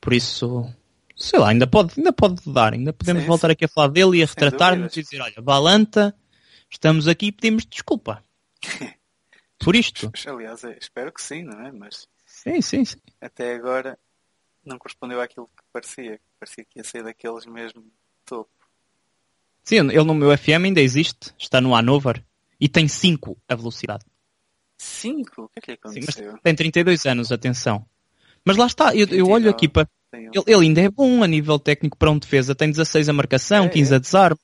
Por isso, sei lá, ainda pode, ainda pode dar, ainda podemos Sim, voltar aqui a falar dele e a retratar-nos e dizer, olha, Balanta, estamos aqui e pedimos desculpa. Por isto. Aliás, é, espero que sim, não é? Mas Sim, sim, sim. até agora não correspondeu àquilo que parecia. Parecia que ia ser daqueles mesmo topo. Sim, ele no meu FM ainda existe, está no Hanover e tem 5 a velocidade. Cinco? O que é que lhe Sim, aconteceu? tem 32 anos, atenção. Mas lá está, eu, eu olho aqui para. Tem Ele, ele ainda é bom a nível técnico para um defesa, tem 16 a marcação, É, 15 é. a desarme,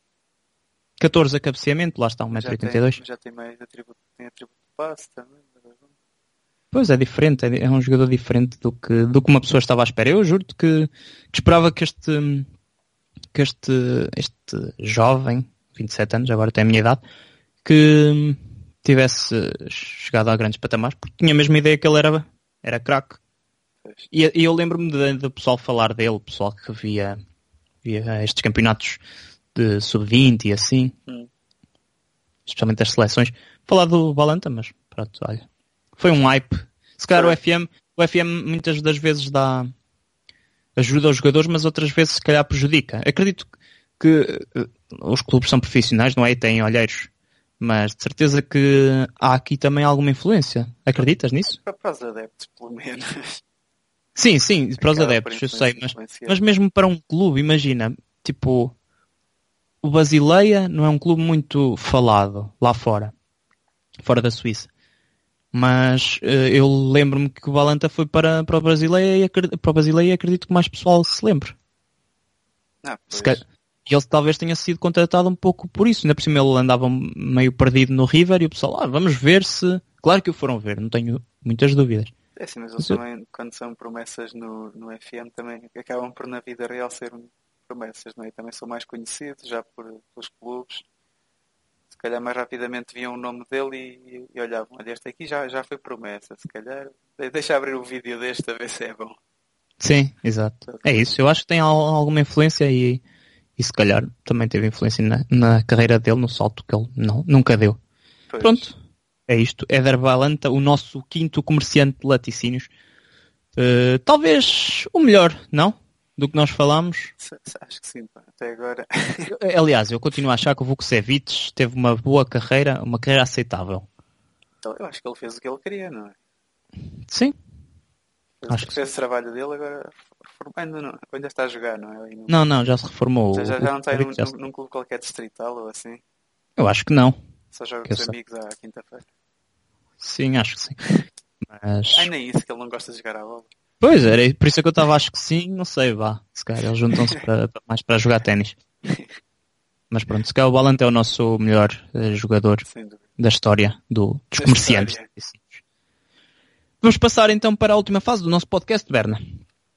14 a cabeceamento, lá está, já, 1,82m. tem, já tem mais atributo, tem atributo de passe também. Pois é diferente, é, é um jogador diferente do que, do que uma pessoa estava à espera. Eu juro-te que, que esperava que este, que este, este jovem, 27 anos, agora tem a minha idade, que tivesse chegado a grandes patamares, porque tinha a mesma ideia que ele era, era craque. E, e eu lembro-me do pessoal falar dele, o pessoal que via, via estes campeonatos de sub-20 e assim, Hum. especialmente as seleções, falar do Balanta, mas pronto, olha. Foi um hype. Se calhar o. FM, o FM muitas das vezes dá ajuda aos jogadores, mas outras vezes se calhar prejudica. Acredito que eh, os clubes são profissionais, não é? E têm olheiros. Mas de certeza que há aqui também alguma influência. Acreditas nisso? Para os adeptos, pelo menos. Sim, sim, para os Acaba adeptos, eu sei, mas, mas mesmo para um clube, imagina, tipo, o Basileia não é um clube muito falado lá fora, fora da Suíça. Mas eh, eu lembro-me que o Valanta foi para, para o Brasileia e para o Basileia acredito que mais pessoal se lembre. Ah, Se E ele talvez tenha sido contratado um pouco por isso. Ainda por cima ele andava meio perdido no River e o pessoal, ah, vamos ver se. Claro que o foram ver, não tenho muitas dúvidas. É assim, mas eles também, quando são promessas no, no FM, também acabam por na vida real ser promessas, não é? Também são mais conhecidos já por, pelos clubes. Se calhar mais rapidamente viam o nome dele e, e olhavam, olha, este aqui já, já foi promessa, se calhar de- deixa abrir o vídeo deste a ver se é bom. Sim, exato. É isso. Eu acho que tem al- alguma influência e, e se calhar também teve influência na, na carreira dele, no salto que ele não, nunca deu. Pois, Pronto. É isto. Éder Valanta, o nosso quinto comerciante de laticínios. Eh, talvez o melhor, não? Do que nós falámos. acho que sim, pá. até agora. Aliás, eu continuo a achar que o Vukosevic teve uma boa carreira, uma carreira aceitável. Então, eu acho que ele fez o que ele queria, não é? Sim. Fez, Acho que fez o trabalho dele, agora ainda, não, ainda está a jogar, não é? Não- Não, não, já se reformou. já, já, O já não está num, se- num- num clube qualquer distrital ou assim. Eu acho que não. Só joga com os amigos à quinta-feira. Sim, acho que sim. Mas... Ai, nem isso, que ele não gosta de jogar à bola. Pois, era por isso que eu estava, acho que sim, não sei, vá. Se calhar eles juntam-se mais para jogar ténis. Mas pronto, se calhar o Balante é o nosso melhor eh, jogador da história do, dos Da comerciantes. história. Vamos passar então para a última fase do nosso podcast, Berna.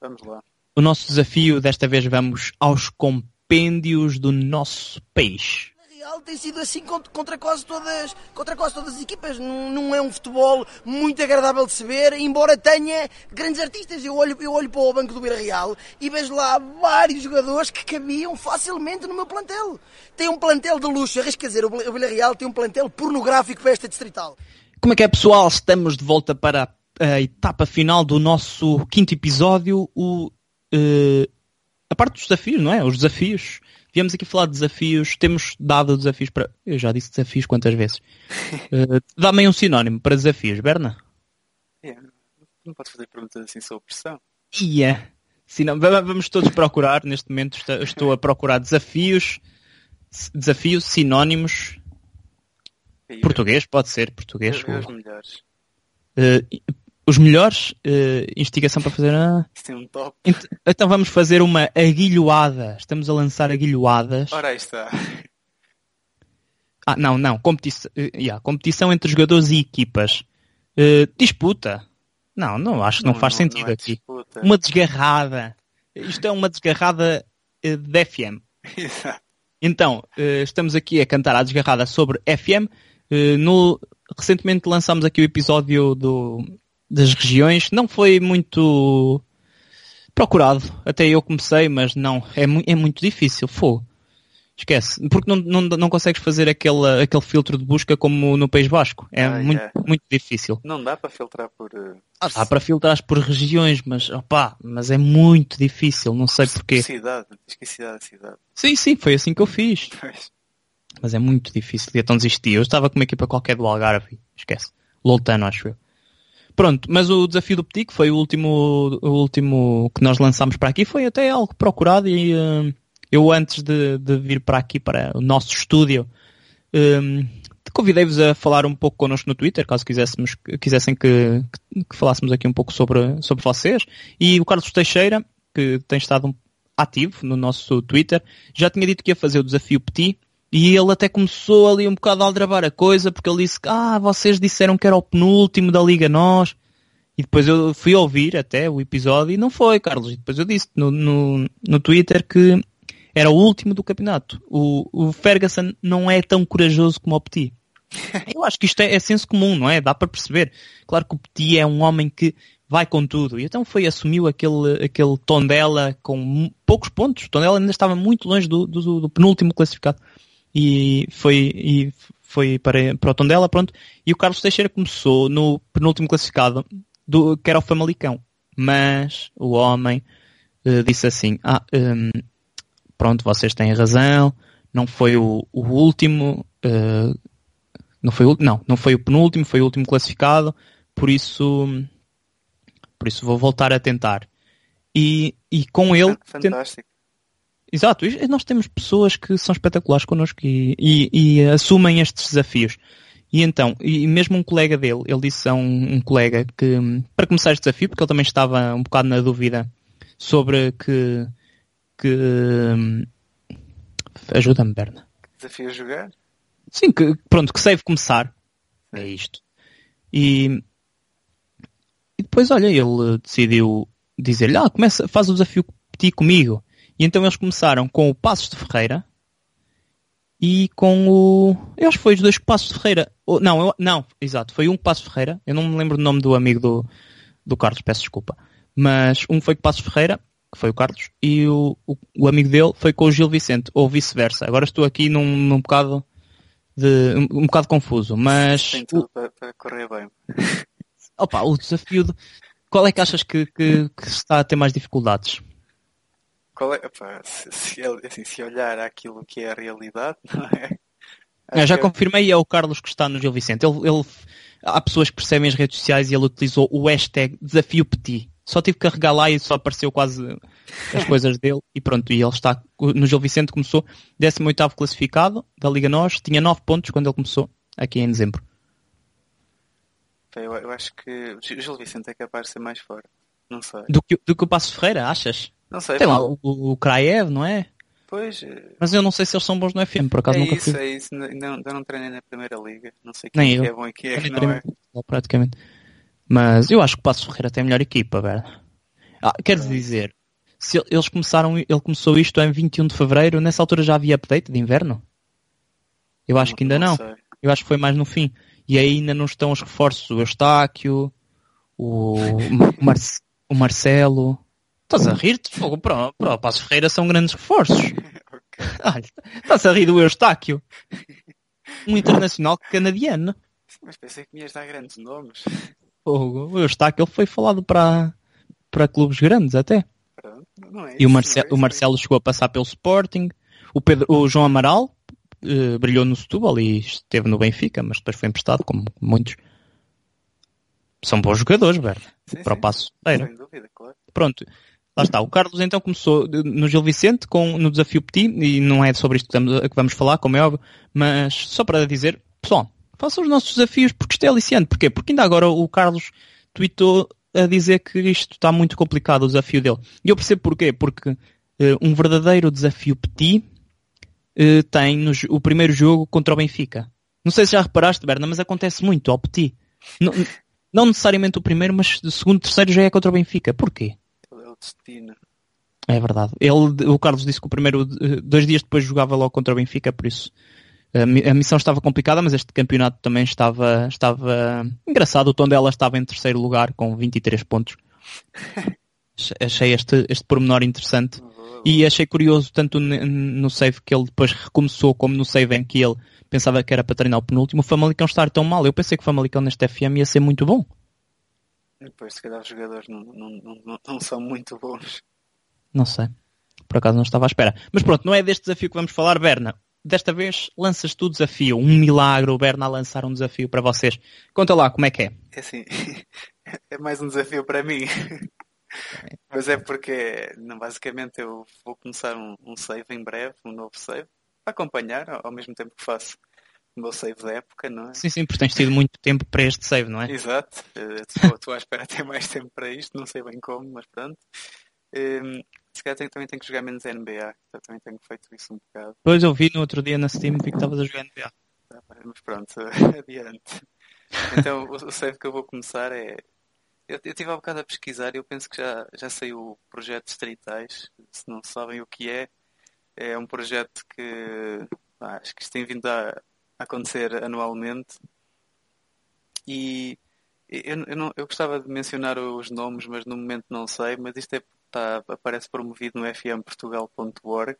Vamos lá. O nosso desafio, desta vez vamos aos compêndios do nosso país. Real tem sido assim contra, contra quase todas, contra quase todas as equipas. Não, não é um futebol muito agradável de se ver, embora tenha grandes artistas. Eu olho, eu olho para o banco do Vila Real e vejo lá vários jogadores que cabiam facilmente no meu plantel. Tem um plantel de luxo, arrisco a dizer, o Vila Real tem um plantel pornográfico para esta distrital. Como é que é, pessoal? Estamos de volta para a etapa final do nosso quinto episódio, o, uh, a parte dos desafios, não é? Os desafios. Viemos aqui falar de desafios, temos dado desafios para. Eu já disse desafios quantas vezes? Uh, Dá-me um sinónimo para desafios, Berna? É, não podes fazer perguntas assim sob pressão. Yeah. vamos todos procurar, neste momento estou a procurar desafios, desafios, sinónimos. Português, pode ser, português. Os melhores. Uh, os melhores, uh, investigação para fazer. Ah. Tem um top. Então vamos fazer uma aguilhoada. Estamos a lançar aguilhoadas. Ora, aí está. Ah, não, não. Competição, uh, yeah, competição entre jogadores e equipas. Uh, disputa. Não, não, acho que não, não faz não, sentido não é aqui. Disputa. Uma desgarrada. Isto é uma desgarrada uh, de FM. Exato. Então, estamos aqui a cantar a desgarrada sobre FM. no, recentemente lançámos aqui o episódio do, das regiões. Não foi muito procurado. Até eu comecei, mas não. É, mu é muito difícil. Fogo. Esquece. Porque não, não, não consegues fazer aquele, aquele filtro de busca como no País Basco. É ah, muito, muito difícil. Não dá para filtrar por. Ah, dá para filtrar por regiões, mas opa, mas é muito difícil. Não sei porquê. Cidade, diz que cidade, cidade. Sim, sim, foi assim que eu fiz. Pois. Mas é muito difícil. E então desisti. Eu estava com uma equipa qualquer do Algarve. Esquece. Loltano, acho eu. Pronto, mas o desafio do Petit, que foi o último, o último que nós lançámos para aqui, foi até algo procurado e uh, eu antes de, de, vir para aqui, para o nosso estúdio, um, convidei-vos a falar um pouco connosco no Twitter, caso quiséssemos, quisessem que, que, que, falássemos aqui um pouco sobre, sobre vocês. E o Carlos Teixeira, que tem estado ativo no nosso Twitter, já tinha dito que ia fazer o desafio Petit, e ele até começou ali um bocado a aldrabar a coisa, porque ele disse que, ah, vocês disseram que era o penúltimo da Liga Nós. E depois eu fui ouvir até o episódio e não foi, Carlos. E depois eu disse no, no, no Twitter que era o último do campeonato. O, o Ferguson não é tão corajoso como o Petit. Eu acho que isto é, é senso comum, não é? Dá para perceber. Claro que o Petit é um homem que vai com tudo. E então foi, assumiu aquele, aquele Tondela com poucos pontos. O Tondela ainda estava muito longe do, do, do penúltimo classificado e foi, e foi para, para o Tondela, pronto. E o Carlos Teixeira começou no penúltimo classificado, do, que era o Famalicão. Mas o homem uh, disse assim, ah, um, pronto, vocês têm razão, não foi o, o último, uh, não foi o, não, não foi o penúltimo, foi o último classificado, por isso, por isso vou voltar a tentar. E, e com ele... Fantástico. Exato, nós temos pessoas que são espetaculares connosco e, e, e assumem estes desafios. E então, e mesmo um colega dele, ele disse a um, um, colega que, para começar este desafio, porque ele também estava um bocado na dúvida sobre que. que Ajuda-me, Berna. Desafio a jogar? Sim, que, pronto, que deve começar. É isto. E, e depois, olha, ele decidiu dizer-lhe, ah, começa, faz o desafio ti comigo. E então eles começaram com o Passos de Ferreira e com o. Eu acho que foi os dois Passos de Ferreira. Não, eu... não, exato, foi um Passos Ferreira. Eu não me lembro do nome do amigo do, do Carlos, peço desculpa. Mas um foi com o Passos Ferreira, que foi o Carlos, e o, o, o amigo dele foi com o Gil Vicente, ou vice-versa. Agora estou aqui num, num bocado de. Um, um bocado confuso, mas. Tem tudo para, para correr bem. Opa, o desafio de. Qual é que achas que, que, que está a ter mais dificuldades? Qual é, opa, se, se, assim, se olhar aquilo que é a realidade, não é? Já confirmei, é o Carlos que está no Gil Vicente. Ele, ele, há pessoas que percebem as redes sociais e ele utilizou o hashtag desafio petit. Só tive que carregar lá e só apareceu quase as coisas dele e pronto, e ele está no Gil Vicente começou 18 classificado da Liga Nós, tinha 9 pontos quando ele começou aqui em dezembro. Eu, eu acho que o Gil Vicente é capaz de ser mais forte. Não sei. Do que, do que o Passo Ferreira, achas? Não sei. Tem lá o, o Kraev, não é? Pois. Eh, Mas eu não sei se eles são bons no FM, por acaso é nunca isso, fui. É isso, ainda não, não treinei na Primeira Liga. Não sei quem é, que é bom e quem é que não é. Praticamente. Mas eu acho que o Passo Ferreira tem a melhor equipa, velho. Ah, quer dizer, se eles começaram, ele começou isto em 21 de Fevereiro, nessa altura já havia update de inverno? Eu acho que ainda não. sei. Eu acho que foi mais no fim. E aí ainda não estão os reforços. O Eustáquio, o, Mar- o Marcelo. Estás a rir-te? Fogo, Para, o- para o Passo Ferreira são grandes reforços. Olha, estás a rir do Eustáquio. Um internacional canadiano. Mas pensei que me ias dar grandes nomes. Fogo, o Eustáquio ele foi falado para, para clubes grandes até. Pronto, não é E o, isso, Marce- é o isso. Marcelo chegou a passar pelo Sporting. O, Pedro, o João Amaral eh, brilhou no Setúbal e esteve no Benfica, mas depois foi emprestado, como muitos. São bons jogadores. Sim, Para o. Passo Ferreira. Sem dúvida, claro. Pronto. Lá está. O Carlos então começou no Gil Vicente com, no desafio Petit, e não é sobre isto que, estamos, que vamos falar, como é óbvio, mas só para dizer, pessoal, façam os nossos desafios porque isto é aliciante. Porquê? Porque ainda agora o Carlos tweetou a dizer que isto está muito complicado, o desafio dele. E eu percebo porquê. Porque eh, um verdadeiro desafio Petit eh, tem no o primeiro jogo contra o Benfica. Não sei se já reparaste, Berna, mas acontece muito ao Petit. Não, não necessariamente o primeiro, mas o segundo, terceiro já é contra o Benfica. Porquê? É destino. É verdade. Ele, o Carlos disse que o primeiro, eh, dois dias depois jogava logo contra o Benfica, por isso a, mi- a missão estava complicada, mas este campeonato também estava, estava engraçado. O tom dela estava em terceiro lugar com 23 pontos. Ach- Achei este, este pormenor interessante. E achei curioso, tanto no save que ele depois recomeçou, como no save em que ele pensava que era para treinar o penúltimo, o Famalicão estar tão mal. Eu pensei que o Famalicão neste FM ia ser muito bom. Depois, se calhar, os jogadores não, não, não, não, são muito bons. Não sei. Por acaso não estava à espera. Mas pronto, não é deste desafio que vamos falar, Berna. Desta vez lanças tu o desafio. Um milagre o Berna a lançar um desafio para vocês. Conta lá como é que é. É assim, é mais um desafio para mim. Mas é porque, basicamente, eu vou começar um, um save em breve, um novo save, para acompanhar ao mesmo tempo que faço meu save da época, não é? Sim, sim, porque tens tido muito tempo para este save, não é? Exato. Eh, Estou estou à espera ter mais tempo para isto, não sei bem como, mas pronto. Hum, se calhar tenho- também tenho que jogar menos NBA, também tenho feito isso um bocado. Depois eu vi no outro dia na Steam que estavas a jogar NBA. Tá, Mas pronto, adiante. Então o, o save que eu vou começar é. Eu, eu estive há bocado a pesquisar e eu penso que já, já saiu o projeto Streetais. Se não sabem o que é, é um projeto que pá, acho que isto tem vindo a acontecer anualmente. E eu, eu, não, eu gostava de mencionar os nomes, mas no momento não sei. Mas isto é, tá, aparece promovido no fmportugal.org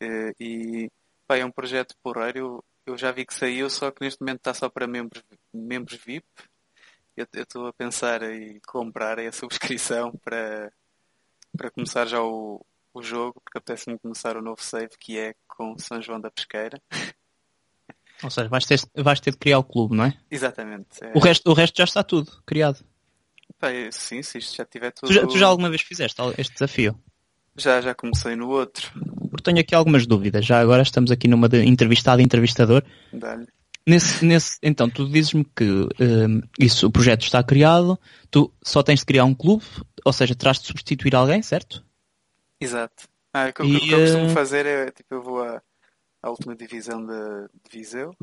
eh, e pá, é um projeto porreiro. Eu já vi que saiu, só que neste momento está só para membros, membros VIP. Eu eu estou a pensar em comprar a subscrição para, para começar já o, o jogo, porque apetece-me começar o novo save que é com São João da Pesqueira. Ou seja, vais ter, vais ter de criar o clube, não é? Exatamente. é- O resto, o resto já está tudo criado. é- sim, se isto já tiver tudo. Tu já, tu já alguma vez fizeste este desafio? já, já comecei no outro. Porque tenho aqui algumas dúvidas. Já agora estamos aqui numa de entrevistado e entrevistador. Dá-lhe. Nesse, nesse, então, tu dizes-me que hum, isso, o projeto está criado, tu só tens de criar um clube, ou seja, terás de substituir alguém, certo? Exato. Ah, o que, o E, que eu costumo eh, fazer é tipo, eu vou à, à última divisão de, de Viseu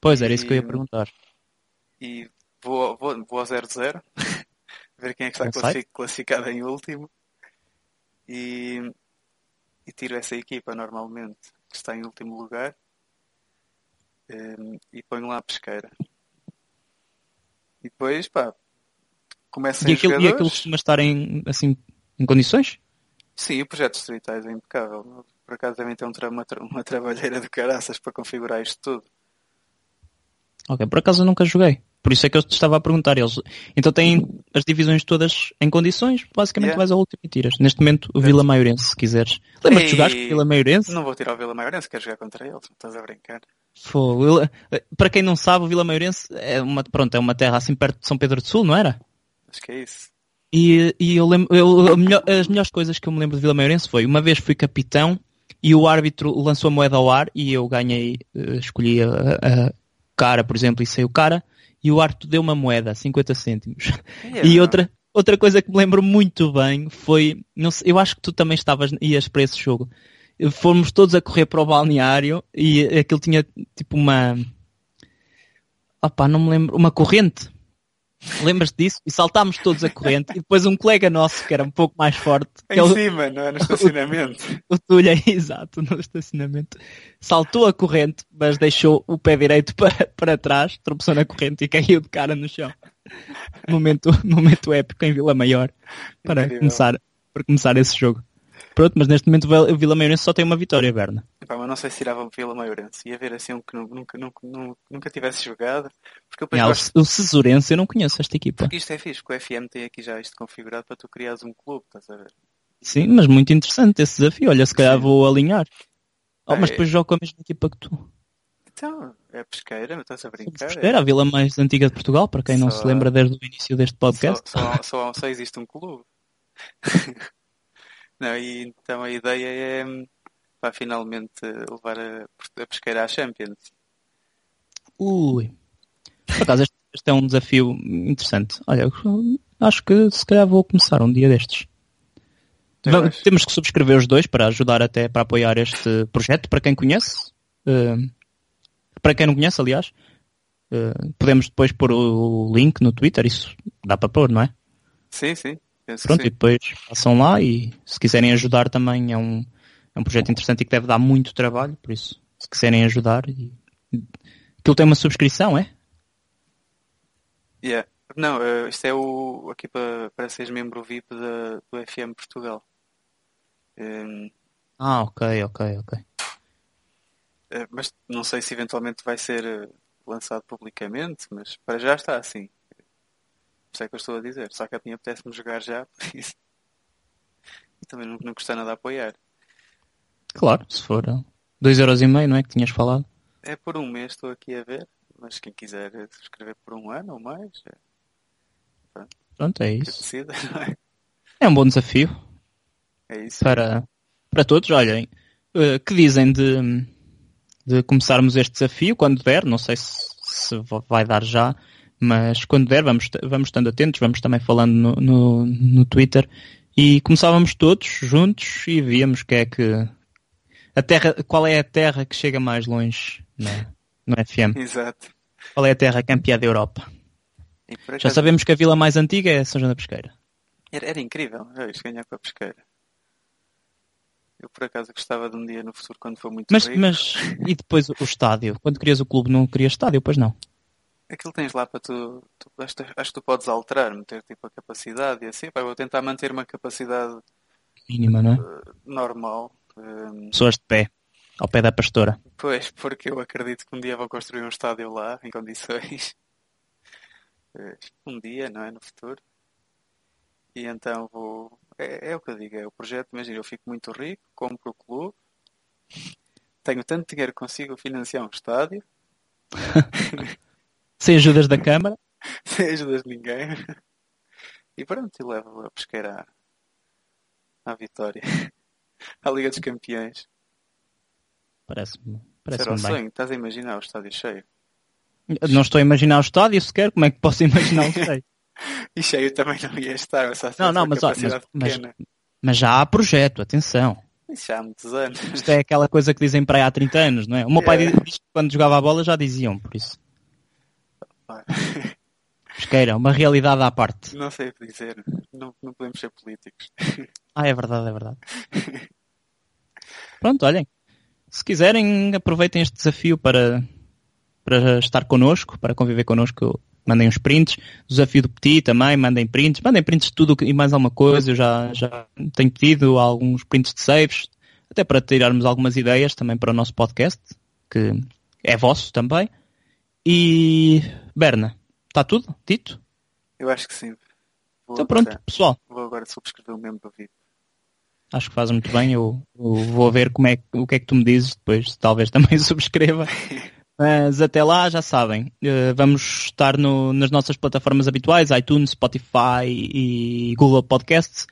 Pois, era isso que eu ia E- perguntar. e vou, vou, vou ao 0-0, ver quem é que está Não sei. classi- classificado em último e, e tiro essa equipa normalmente que está em último lugar eh, e ponho lá a pesqueira. E depois, pá, começam E aquilo, e aquilo costuma estar em, assim, em condições? Sim, o projeto distritais é impecável. Por acaso devem ter um tra- uma, tra- uma trabalheira de caraças para configurar isto tudo. Ok, por acaso eu nunca joguei. Por isso é que eu te estava a perguntar. Eles, então têm as divisões todas em condições, basicamente Yeah. vais ao último e tiras. Neste momento, o Vila Maiorense, se quiseres. Lembra-te de jogar com o. Vila Maiorense? Não vou tirar o Vila Maiorense, quero jogar contra eles, estás a brincar. Fogo. Vila- Para quem não sabe, o Vila Maiorense é uma, pronto, é uma terra assim perto de São Pedro do Sul, não era? Acho que é isso. E, e eu lembro, eu- melhor- as melhores coisas que eu me lembro de Vila Maiorense foi, uma vez fui capitão e o árbitro lançou a moeda ao ar e eu ganhei, eh, escolhi a, a cara, por exemplo, e saiu cara, e o árbitro deu uma moeda, 50 cêntimos. E outra, outra coisa que me lembro muito bem foi, não sei, eu acho que tu também estavas, ias para esse jogo. Fomos todos a correr para o balneário e aquilo tinha tipo uma, opá, não me lembro, uma corrente. Lembras-te disso? E saltámos todos a corrente. E depois um colega nosso, que era um pouco mais forte, Em é o, cima, não é? No estacionamento. o Tulha, exato, no estacionamento, saltou a corrente, mas deixou o pé direito para, para trás, tropeçou na corrente e caiu de cara no chão. Momento, momento épico em Vila Maior para Incrível. começar, para começar esse jogo. Pronto, mas neste momento o Vila Maiorense só tem uma vitória, Berna. Pá, mas não sei se tirava Vila Maiorense. Ia ver assim um que nu- nunca, nunca, nunca, nunca tivesse jogado. Porque eu Ah, gosto... o, Cesurense eu não conheço esta equipa. Porque isto é fixe, porque o FM tem aqui já isto configurado para tu criares um clube, estás a ver? Sim, mas muito interessante esse desafio. Olha, se calhar Sim. vou alinhar. Oh, mas É. depois jogo com a mesma equipa que tu. Então, é pesqueira, não estás a brincar? Era a vila mais antiga de Portugal, para quem não Só- se lembra desde o início deste Só, podcast. só, só, só existe um clube. não, e então a ideia é para finalmente levar a, a pesqueira à Champions. Ui. Por acaso, este, este é um desafio interessante. Olha, acho que se calhar vou começar um dia destes. Vamos- temos que subscrever os dois para ajudar até para apoiar este projeto. Para quem conhece, eh, para quem não conhece, aliás, eh, podemos depois pôr o link no Twitter. Isso dá para pôr, não é? Sim, sim. Pronto, que e sim. depois passam lá e se quiserem ajudar também é um, é um projeto interessante e que deve dar muito trabalho, por isso, se quiserem ajudar, e, aquilo tem uma subscrição, é? Yeah. Não, eh, isto é o aqui para, para seres membro VIP da, do FM Portugal. Hum, Ah, ok, ok, ok. eh, mas não sei se eventualmente vai ser eh, lançado publicamente, mas para já está assim. Isso é que eu estou a dizer. Só que a mim apetece-me jogar já, por isso. E também não, não custa nada a apoiar. Claro, se for uh, dois euros e meio, não é que tinhas falado? É por um mês, estou aqui a ver, mas quem quiser eh, subscrever por um ano ou mais, é Pronto, é que isso. não é? É um bom desafio É isso. para, para todos. Olhem, uh, que dizem de, de começarmos este desafio quando der? Não sei se, se vai dar já, mas quando der, vamos, vamos estando atentos, vamos também falando no, no, no Twitter e começávamos todos juntos e víamos que é que a terra, qual é a terra que chega mais longe no, no FM? Exato. Qual é a terra campeã da Europa? Por Já acaso- sabemos que a vila mais antiga é São João da Pesqueira. Era, era incrível, ganhar com a pesqueira. Eu por acaso gostava de um dia no futuro quando for muito Mas, rico. mas e depois o estádio? Quando crias o clube não querias estádio, pois não? Aquilo tens lá para tu. tu acho, que- acho que tu podes alterar, meter tipo a capacidade e assim. Pá, vou tentar manter uma capacidade Mínima, não é? normal. Pessoas de pé, ao pé da pastora. pois, porque eu acredito que um dia vou construir um estádio lá, em condições. Um dia, não é? No futuro. E então vou. É, é o que eu digo, é o projeto. Imagina, eu fico muito rico, compro o clube, tenho tanto dinheiro que consigo financiar um estádio, Sem ajudas da Câmara. sem ajudas de ninguém. E pronto, e levo a pesqueira à, à vitória. À Liga dos Campeões. Parece-me parece era o sonho. Estás a imaginar o estádio cheio. Não estou a imaginar o estádio sequer, como é que posso imaginar o estádio? E cheio também não ia estar, mas só Não, não, mas, ó, mas, mas, pequena. mas já há projeto, atenção. Isso já há muitos anos. Isto é aquela coisa que dizem para aí há 30 anos, não é? O meu pai Yeah. diz que quando jogava a bola já diziam, por isso. Pesqueira, uma realidade à parte. Não sei o que dizer. Não, não podemos ser políticos. Ah, é verdade, é verdade. Pronto, olhem. Se quiserem, aproveitem este desafio para, para estar connosco, para conviver connosco. Mandem uns prints. Desafio do Petit também, mandem prints. Mandem prints de tudo e mais alguma coisa. Eu já, já tenho pedido alguns prints de saves, até para tirarmos algumas ideias também para o nosso podcast, que é vosso também. E, Berna, está tudo dito? Eu acho que sim. Vou, Então pronto, agora- pessoal. vou agora subscrever o membro VIP. Acho que faz muito bem. Eu, eu vou ver como é, que- o que é que tu me dizes depois. Talvez também subscreva. Mas até lá, já sabem. eh, vamos estar no- nas nossas plataformas habituais, iTunes, Spotify e Google Podcasts.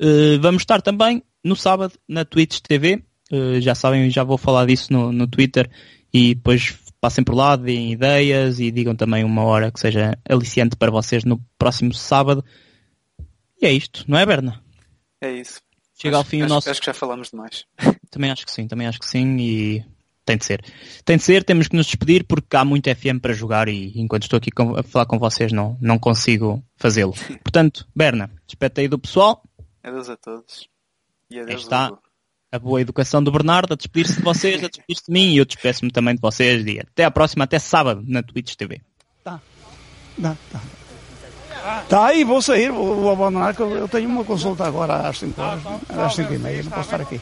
Eh, vamos estar também no sábado na Twitch TV. Eh, já sabem, já vou falar disso no, no Twitter. E depois passem por lá, deem ideias e digam também uma hora que seja aliciante para vocês no próximo sábado. E é isto, não é, Berna? É isso. Chega ao Acho- fim o acho- nosso Acho que já falamos demais. também acho que sim, também acho que sim e tem de ser. Tem de ser, temos que nos despedir porque há muito FM para jogar e enquanto estou aqui a falar com vocês não, não consigo fazê-lo. Portanto, Berna, despete aí do pessoal. Adeus a todos. E adeus, está. A boa educação do Bernardo, a despedir-se de vocês, a despedir-se de mim e eu despeço-me também de vocês. E até à próxima, até sábado na Twitch TV. Tá, tá. Tá aí, vou sair, vou, vou abandonar, que eu, eu tenho uma consulta agora às 5 horas, às 5 e meia, não posso estar aqui.